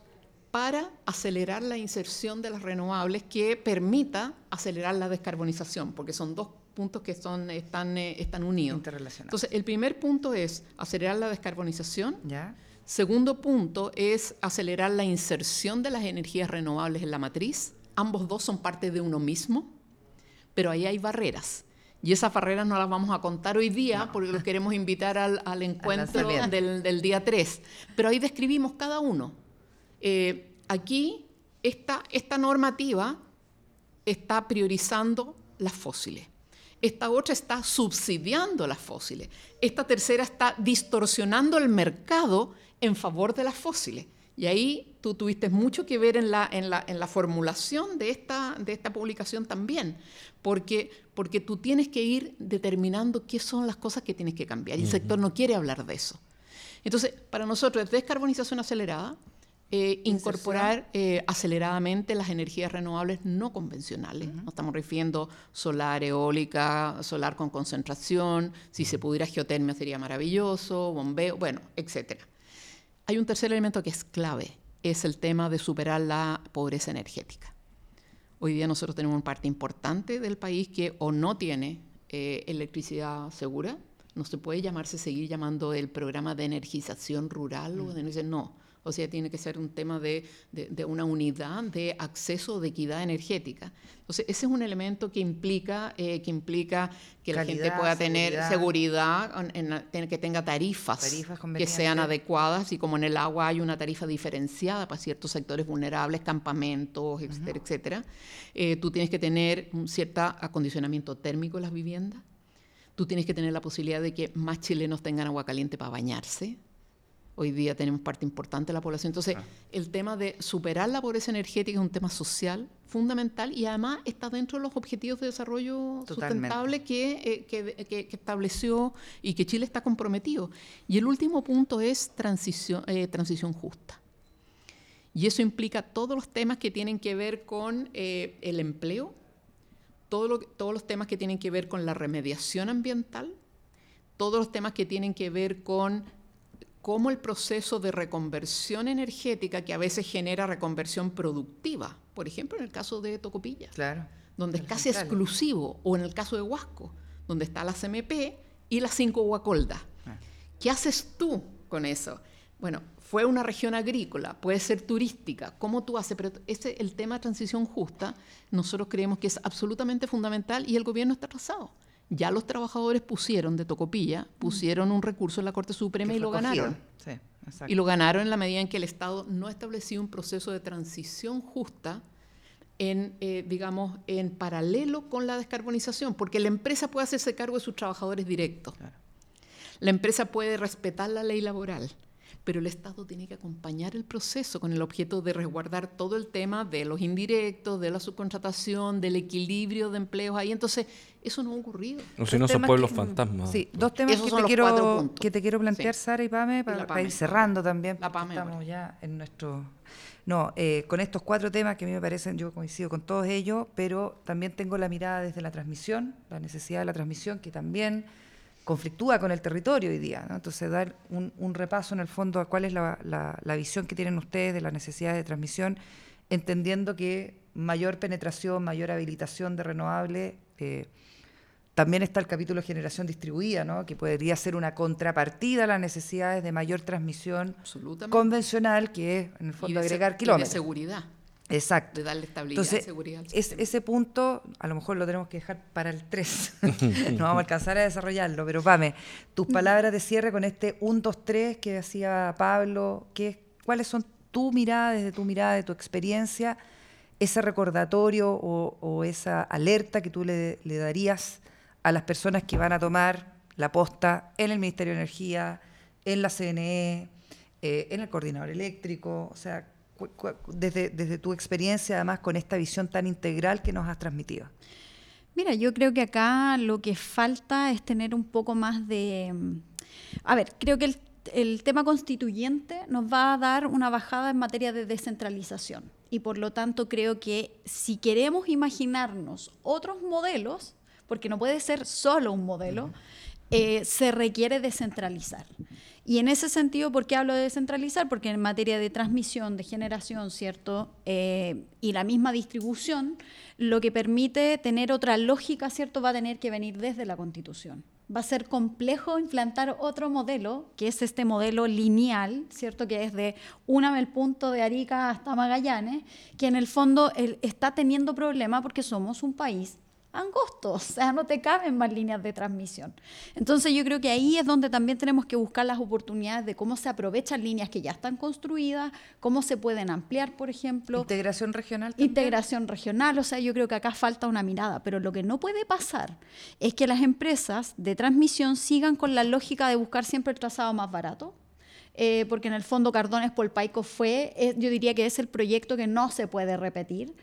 para acelerar la inserción de las renovables que permita acelerar la descarbonización, porque son dos puntos que son, están, eh, están unidos. Entonces, el primer punto es acelerar la descarbonización. ¿Ya? Segundo punto es acelerar la inserción de las energías renovables en la matriz. Ambos dos son parte de uno mismo, pero ahí hay barreras. Y esas barreras no las vamos a contar hoy día porque los queremos invitar al, encuentro del, día 3. Pero ahí describimos cada uno. Eh, aquí, esta, esta normativa está priorizando las fósiles. Esta otra está subsidiando las fósiles. Esta tercera está distorsionando el mercado en favor de las fósiles. Y ahí tú tuviste mucho que ver en la, en la, en la formulación de esta, de esta publicación también, porque, porque tú tienes que ir determinando qué son las cosas que tienes que cambiar. Y el sector no quiere hablar de eso. Entonces, para nosotros es descarbonización acelerada, eh, incorporar eh, aceleradamente las energías renovables no convencionales. Nos estamos refiriendo solar, eólica, solar con concentración, si se pudiera geotermia sería maravilloso, bombeo, bueno, etcétera. Hay un tercer elemento que es clave, es el tema de superar la pobreza energética. Hoy día nosotros tenemos una parte importante del país que o no tiene eh, electricidad segura, no se puede llamarse, seguir llamando el programa de energización rural, o de, no, o sea, tiene que ser un tema de, una unidad de acceso de equidad energética. Entonces, ese es un elemento que implica, eh, que, implica que la gente pueda tener seguridad, en, que tenga tarifas, que sean adecuadas y como en el agua hay una tarifa diferenciada para ciertos sectores vulnerables, campamentos, etcétera, etcétera, eh, tú tienes que tener un cierto acondicionamiento térmico en las viviendas, tú tienes que tener la posibilidad de que más chilenos tengan agua caliente para bañarse, Hoy día tenemos parte importante de la población. Entonces, ah. el tema de superar la pobreza energética es un tema social fundamental y además está dentro de los objetivos de desarrollo sustentable que, eh, que, estableció y que Chile está comprometido. Y el último punto es transición, eh, transición justa. Y eso implica todos los temas que tienen que ver con eh, el empleo, todo todos los temas que tienen que ver con la remediación ambiental, todos los temas que tienen que ver con cómo el proceso de reconversión energética, que a veces genera reconversión productiva, por ejemplo en el caso de Tocopilla, donde es casi exclusivo, o en el caso de Huasco, donde está la CMP y las cinco Huacolda. Ah. ¿Qué haces tú con eso? Bueno, fue una región agrícola, puede ser turística, ¿cómo tú haces? Pero ese, el tema de transición justa, nosotros creemos que es absolutamente fundamental y el gobierno está atrasado ya los trabajadores pusieron de Tocopilla, pusieron un recurso en la Corte Suprema y lo ganaron. y lo ganaron en la medida en que el Estado no estableció un proceso de transición justa en, eh, digamos, en paralelo con la descarbonización, porque la empresa puede hacerse cargo de sus trabajadores directos. La empresa puede respetar la ley laboral, pero el Estado tiene que acompañar el proceso con el objeto de resguardar todo el tema de los indirectos, de la subcontratación, del equilibrio de empleos ahí. Entonces, eso no ha ocurrido. O si no, son pueblos fantasmas. Sí, dos temas que te, quiero, que te quiero plantear, Sara y Pame, para, ir cerrando también. La Pame, estamos ya en nuestro... No, eh, con estos cuatro temas que a mí me parecen, yo coincido con todos ellos, pero también tengo la mirada desde la transmisión, la necesidad de la transmisión, que también conflictúa con el territorio hoy día. Entonces, dar un, repaso en el fondo a cuál es la, visión que tienen ustedes de la necesidad de transmisión, entendiendo que mayor penetración, mayor habilitación de renovables, eh, también está el capítulo de generación distribuida, ¿no? que podría ser una contrapartida a las necesidades de mayor transmisión convencional, que es, en el fondo, agregar kilómetros. de seguridad. Exacto. De darle estabilidad Entonces, seguridad es, ese punto, a lo mejor lo tenemos que dejar para el 3. no vamos a alcanzar a desarrollarlo, pero Pame, tus palabras de cierre con este 1, 2, 3 que decía Pablo, ¿qué, ¿cuáles son tu mirada, desde tu mirada, de tu experiencia, ese recordatorio o, esa alerta que tú le, darías a las personas que van a tomar la posta en el Ministerio de Energía, en la CNE, eh, en el coordinador eléctrico? O sea, desde, desde tu experiencia, además, con esta visión tan integral que nos has transmitido? Mira, yo creo que acá lo que falta es tener un poco más de... Mm, a ver, creo que el, el tema constituyente nos va a dar una bajada en materia de descentralización y por lo tanto creo que si queremos imaginarnos otros modelos, porque no puede ser solo un modelo, eh, se requiere descentralizar. Y en ese sentido, ¿por qué hablo de descentralizar? Porque en materia de transmisión, de generación, ¿cierto? Eh, y la misma distribución, lo que permite tener otra lógica, ¿cierto? Va a tener que venir desde la Constitución. Va a ser complejo implantar otro modelo, que es este modelo lineal, ¿cierto? Que es de una el punto de Arica hasta Magallanes, que en el fondo está teniendo problemas porque somos un país angostos, o sea, no te caben más líneas de transmisión. Entonces yo creo que ahí es donde también tenemos que buscar las oportunidades de cómo se aprovechan líneas que ya están construidas, cómo se pueden ampliar, por ejemplo. Integración regional. Integración regional, o sea, yo creo que acá falta una mirada, pero lo que no puede pasar es que las empresas de transmisión sigan con la lógica de buscar siempre el trazado más barato. Eh, porque en el fondo Cardones Polpaico fue, eh, yo diría que es el proyecto que no se puede repetir.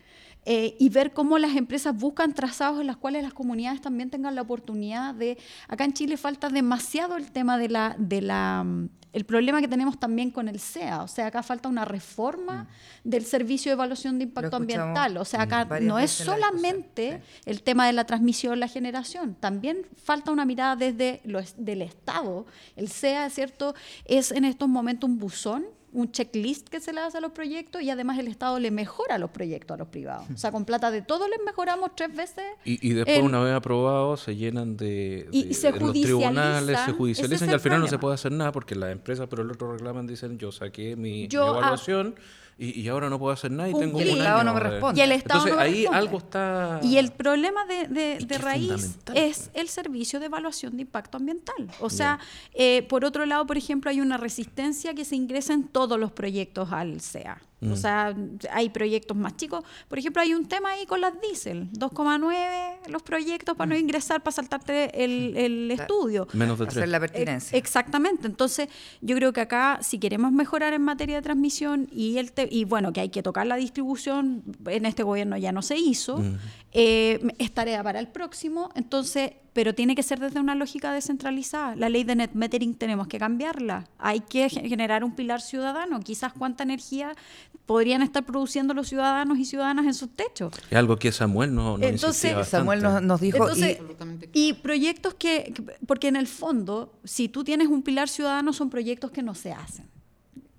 Eh, y ver cómo las empresas buscan trazados en los cuales las comunidades también tengan la oportunidad de... Acá en Chile falta demasiado el tema de la... De la mm, el problema que tenemos también con el SEA, o sea, acá falta una reforma mm. del servicio de evaluación de impacto ambiental, o sea, acá no es solamente el tema de la transmisión, la generación, también falta una mirada desde lo, del Estado. El SEA, es cierto, es en estos momentos un buzón un checklist que se le hace a los proyectos y además el Estado le mejora los proyectos a los privados. O sea, con plata de todos les mejoramos tres veces. Y, después, una vez aprobado, se llenan de, los tribunales, se judicializan y al final no se puede hacer nada porque las empresas, pero el otro reclaman, dicen, yo saqué mi, evaluación. Y, ahora no puedo hacer nada y tengo y el Estado no me responde. Y el Estado Entonces ahí algo está... Y el problema de, de, raíz es el servicio de evaluación de impacto ambiental. O sea, eh, por otro lado, por ejemplo, hay una resistencia que se ingresa en todos los proyectos al O mm. sea, hay proyectos más chicos. Por ejemplo, hay un tema ahí con las diésel. 2,9 los proyectos para no mm. ingresar, para saltarte el, estudio. Menos de Hacer la pertinencia. exactamente. Entonces, yo creo que acá, si queremos mejorar en materia de transmisión y, el y bueno, que hay que tocar la distribución, en este gobierno ya no se hizo, mm. eh, es tarea para el próximo. Entonces, pero tiene que ser desde una lógica descentralizada. La ley de net metering tenemos que cambiarla. Hay que generar un pilar ciudadano. Quizás cuánta energía podrían estar produciendo los ciudadanos y ciudadanas en sus techos. Es algo que Samuel no, no Entonces, Samuel nos, dijo... y, proyectos que, porque en el fondo, si tú tienes un pilar ciudadano, son proyectos que no se hacen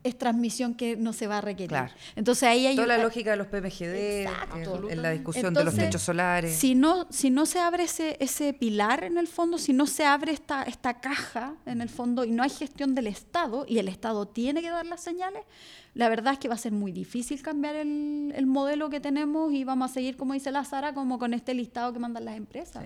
es transmisión que no se va a requerir. Entonces ahí hay toda la lógica de los PMGD en la discusión de los techos solares. Si no si no se abre ese ese pilar en el fondo, si no se abre esta esta caja en el fondo y no hay gestión del Estado y el Estado tiene que dar las señales, la verdad es que va a ser muy difícil cambiar el, el modelo que tenemos y vamos a seguir como dice la Sara como con este listado que mandan las empresas.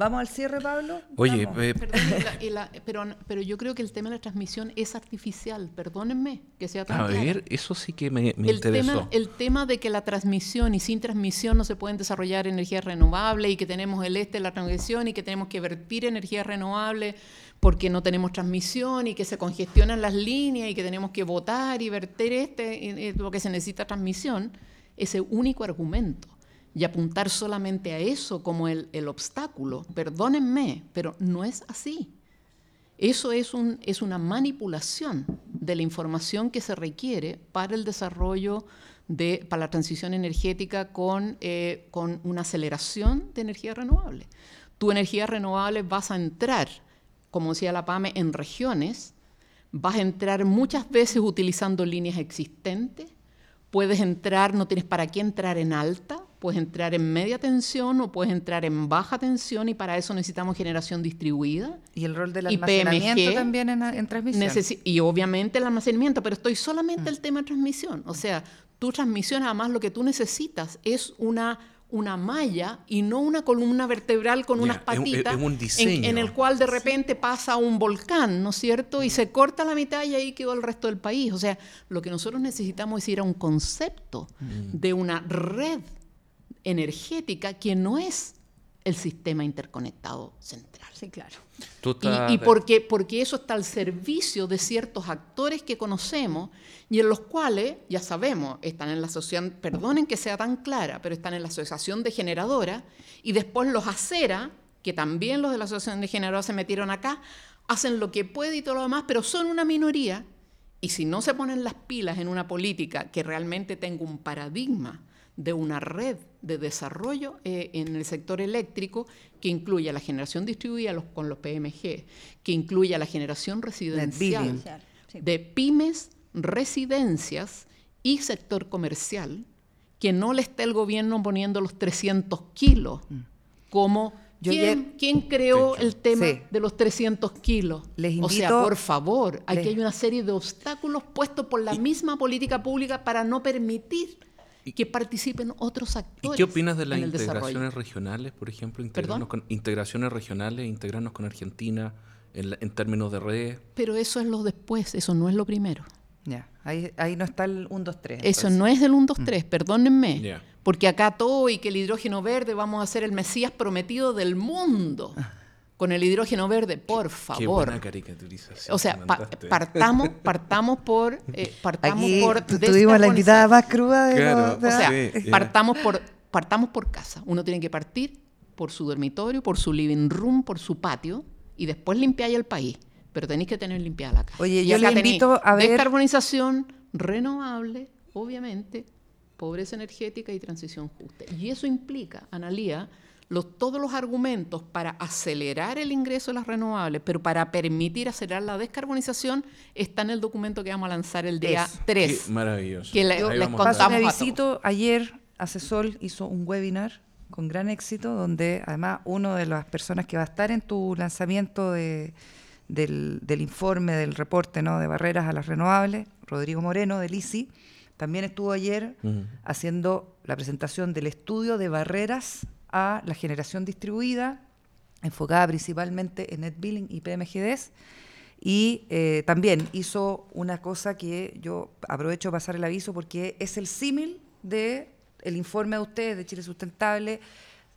¿Vamos al cierre, Pablo? Oye, eh, pero, pero yo creo que el tema de la transmisión es artificial, perdónenme que sea tan A ver, eso sí que me, me el interesó. Tema, el tema de que la transmisión y sin transmisión no se pueden desarrollar energías renovables y que tenemos el este de la transmisión y que tenemos que vertir energías renovables porque no tenemos transmisión y que se congestionan las líneas y que tenemos que votar y verter este, lo que se necesita transmisión, ese único argumento y apuntar solamente a eso como el, obstáculo, perdónenme, pero no es así. Eso es, un, es una manipulación de la información que se requiere para el desarrollo de, para la transición energética con, eh, una aceleración de energía renovable. Tu energía renovable vas a entrar, como decía la PAME, en regiones, vas a entrar muchas veces utilizando líneas existentes, puedes entrar, no tienes para qué entrar en alta, puedes entrar en media tensión o puedes entrar en baja tensión y para eso necesitamos generación distribuida. Y el rol del almacenamiento también en, transmisión. y obviamente el almacenamiento, pero estoy solamente mm. el tema de transmisión. O sea, tu transmisión además lo que tú necesitas es una una malla y no una columna vertebral con unas patitas en, el cual de repente pasa un volcán, ¿no es cierto? Y se corta la mitad y ahí quedó el resto del país. O sea, lo que nosotros necesitamos es ir a un concepto mm. de una red energética que no es el sistema interconectado central. Sí, claro. Y, porque, porque eso está al servicio de ciertos actores que conocemos y en los cuales, ya sabemos, están en la asociación, perdonen que sea tan clara, pero están en la asociación de generadoras y después los acera, que también los de la asociación de generadoras se metieron acá, hacen lo que pueden y todo lo demás, pero son una minoría. Y si no se ponen las pilas en una política que realmente tenga un paradigma de una red de desarrollo eh, en el sector eléctrico que incluya la generación distribuida con los PMG, que incluya la generación residencial de pymes, residencias y sector comercial, que no le esté el gobierno poniendo los 300 kilos mm. como... ¿Quién, creó el tema de los 300 kilos? o sea, por favor, aquí hay una serie de obstáculos puestos por la misma política pública para no permitir que participen otros actores. ¿Y qué opinas de las integraciones regionales, por ejemplo? Integrarnos con, integraciones regionales, integrarnos con Argentina en, términos de redes. Pero eso es lo después, eso no es lo primero. Ya, ahí, ahí no está el 1, 2, 3. Eso no es del 1, 2, 3, perdónenme. Porque acá todo y que el hidrógeno verde vamos a ser el Mesías prometido del mundo. con el hidrógeno verde, por favor. Qué buena caricaturización. O sea, partamos, partamos por, eh, partamos Aquí por tuvimos la invitada más cruda de, claro, O sea, partamos por, partamos por casa. Uno tiene que partir por su dormitorio, por su living room, por su patio y después limpiar el país. Pero tenéis que tener limpiada la casa. Oye, yo le invito a ver descarbonización renovable, obviamente, pobreza energética y transición justa. Y eso implica, Analía, todos los argumentos para acelerar el ingreso de las renovables, pero para permitir acelerar la descarbonización, está en el documento que vamos a lanzar el día 3. Qué maravilloso. Que le, les contamos. Me visito ayer, Asesol hizo un webinar con gran éxito, donde además una de las personas que va a estar en tu lanzamiento del, informe, del reporte ¿no? de barreras a las renovables, Rodrigo Moreno, del ICI, también estuvo ayer haciendo la presentación del estudio de barreras a la generación distribuida, enfocada principalmente en NetBilling y PMGDs. Y eh, también hizo una cosa que yo aprovecho de pasar el aviso porque es el símil de el informe de ustedes de Chile Sustentable,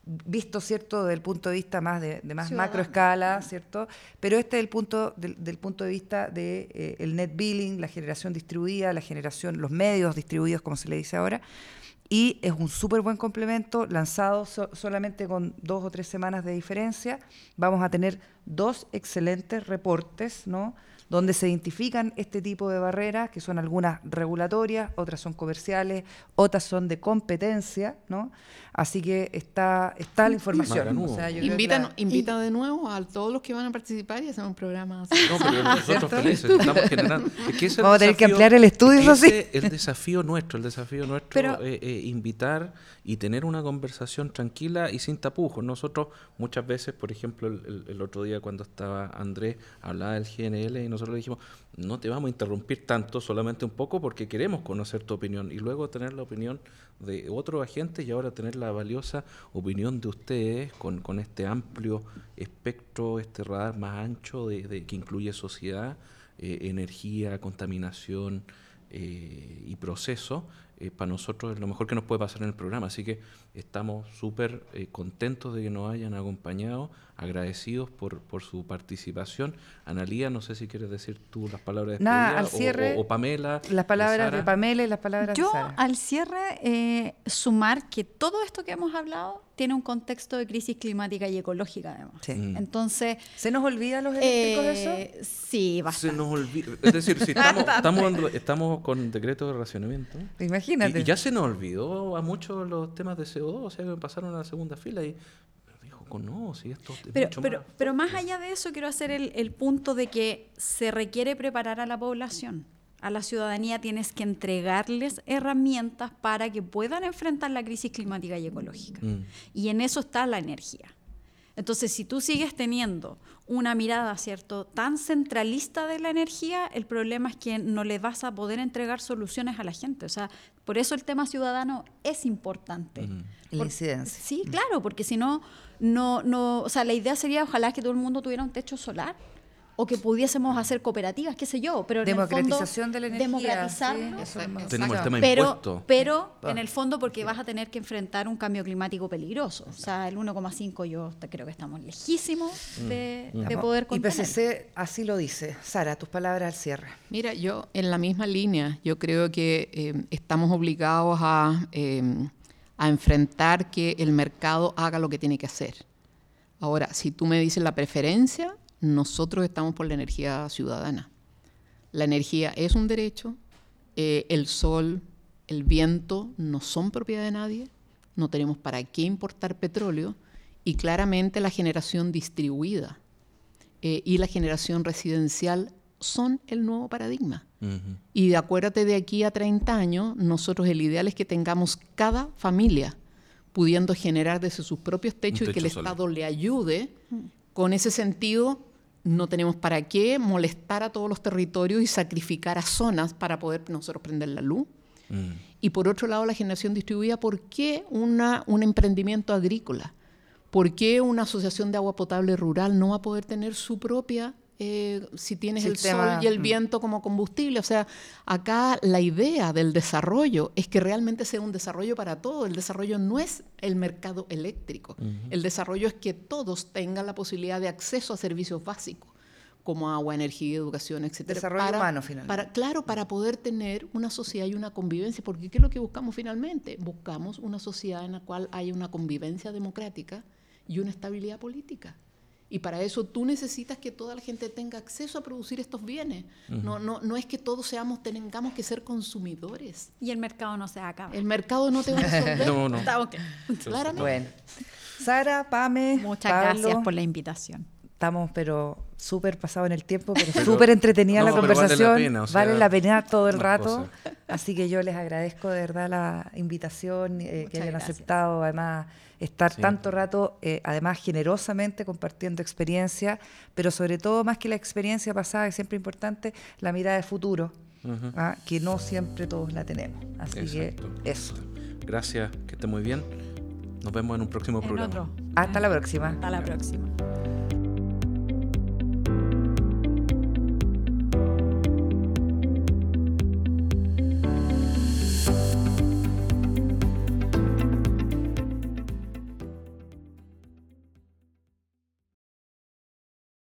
visto cierto desde el punto de vista más de, más macro escala, cierto, pero este es el punto del, punto de vista de eh, el net billing, la generación distribuida, la generación, los medios distribuidos, como se le dice ahora, y es un súper buen complemento, lanzado solamente con dos o tres semanas de diferencia. Vamos a tener dos excelentes reportes, ¿no? donde se identifican este tipo de barreras, que son algunas regulatorias, otras son comerciales, otras son de competencia, ¿no? Así que está, está la información. O sea, invita de nuevo a todos los que van a participar y hacer un programa así. No, pero nosotros felices, estamos generando. Vamos a tener que ampliar el estudio, así. El desafío nuestro, el desafío nuestro es eh, invitar y tener una conversación tranquila y sin tapujos. Nosotros muchas veces, por ejemplo, el, otro día día cuando estaba Andrés, hablaba del GNL y nosotros le dijimos, no te vamos a interrumpir tanto, solamente un poco porque queremos conocer tu opinión y luego tener la opinión de otros agentes y ahora tener la valiosa opinión de ustedes con, con este amplio espectro, este radar más ancho de, que incluye sociedad, eh, energía, contaminación eh, y proceso eh, para nosotros es lo mejor que nos puede pasar en el programa. Así que estamos súper eh, contentos de que nos hayan acompañado, agradecidos por, por su participación. Analía, no sé si quieres decir tú las palabras de Nada, al cierre, o, Pamela. Las palabras de, Pamela y las palabras Yo, de Sara. al cierre, eh, sumar que todo esto que hemos hablado tiene un contexto de crisis climática y ecológica, además. Mm. Entonces. ¿Se nos olvida los eléctricos eso? Sí, bastante. Se nos olvida. Es decir, si estamos, estamos, estamos, con decreto de racionamiento. Imagínate. Y, ya se nos olvidó a muchos los temas de CO2, o sea, que pasaron a la segunda fila y dijo, no, si esto es pero, mucho pero, más. Pero más allá de eso, quiero hacer el, el punto de que se requiere preparar a la población a la ciudadanía tienes que entregarles herramientas para que puedan enfrentar la crisis climática y ecológica. Mm. Y en eso está la energía. Entonces, si tú sigues teniendo una mirada, ¿cierto?, tan centralista de la energía, el problema es que no le vas a poder entregar soluciones a la gente. O sea, por eso el tema ciudadano es importante. La incidencia. Sí, claro, porque si no, no, no, o sea, la idea sería ojalá que todo el mundo tuviera un techo solar o que pudiésemos hacer cooperativas, qué sé yo, pero democratización en de la energía, democratizarlo, tenemos el tema pero, pero en el fondo porque vas a tener que enfrentar un cambio climático peligroso, o sea, el 1,5 yo creo que estamos lejísimos mm. de, mm. poder contener. Y PCC así lo dice. Sara, tus palabras al cierre. Mira, yo en la misma línea, yo creo que eh, estamos obligados a, eh, a enfrentar que el mercado haga lo que tiene que hacer. Ahora, si tú me dices la preferencia, nosotros estamos por la energía ciudadana. La energía es un derecho, eh, el sol, el viento no son propiedad de nadie, no tenemos para qué importar petróleo y claramente la generación distribuida eh, y la generación residencial son el nuevo paradigma. Y acuérdate de aquí a 30 años, nosotros el ideal es que tengamos cada familia pudiendo generar desde sus propios techos y que el Estado le ayude con ese sentido no tenemos para qué molestar a todos los territorios y sacrificar a zonas para poder nosotros prender la luz. Mm. Y por otro lado, la generación distribuida, ¿por qué una, un emprendimiento agrícola? ¿Por qué una asociación de agua potable rural no va a poder tener su propia eh, si tienes el sol y el mm. viento como combustible. O sea, acá la idea del desarrollo es que realmente sea un desarrollo para todo. El desarrollo no es el mercado eléctrico. El desarrollo es que todos tengan la posibilidad de acceso a servicios básicos como agua, energía, educación, etcétera. Desarrollo humano, finalmente. Para, claro, para poder tener una sociedad y una convivencia, porque ¿qué es lo que buscamos finalmente? Buscamos una sociedad en la cual haya una convivencia democrática y una estabilidad política. Y para eso tú necesitas que toda la gente tenga acceso a producir estos bienes. no, no, no es que todos seamos, tengamos que ser consumidores. Y el mercado no se acaba. El mercado no te va a resolver. no, no. Está okay. Claramente. Bueno. Sara, Pame, Muchas gracias por la invitación. Estamos, pero súper pasado en el tiempo, pero súper entretenida la conversación. Vale la, pena, vale la pena, todo el rato. Así que yo les agradezco de verdad la invitación, eh, que hayan aceptado además estar tanto rato, eh, además generosamente compartiendo experiencia, pero sobre todo más que la experiencia pasada, es siempre importante, la mirada de futuro, ¿ah? que no siempre todos la tenemos. Así que eso. Gracias, que esté muy bien. Nos vemos en un próximo programa. Hasta la próxima. Hasta la próxima.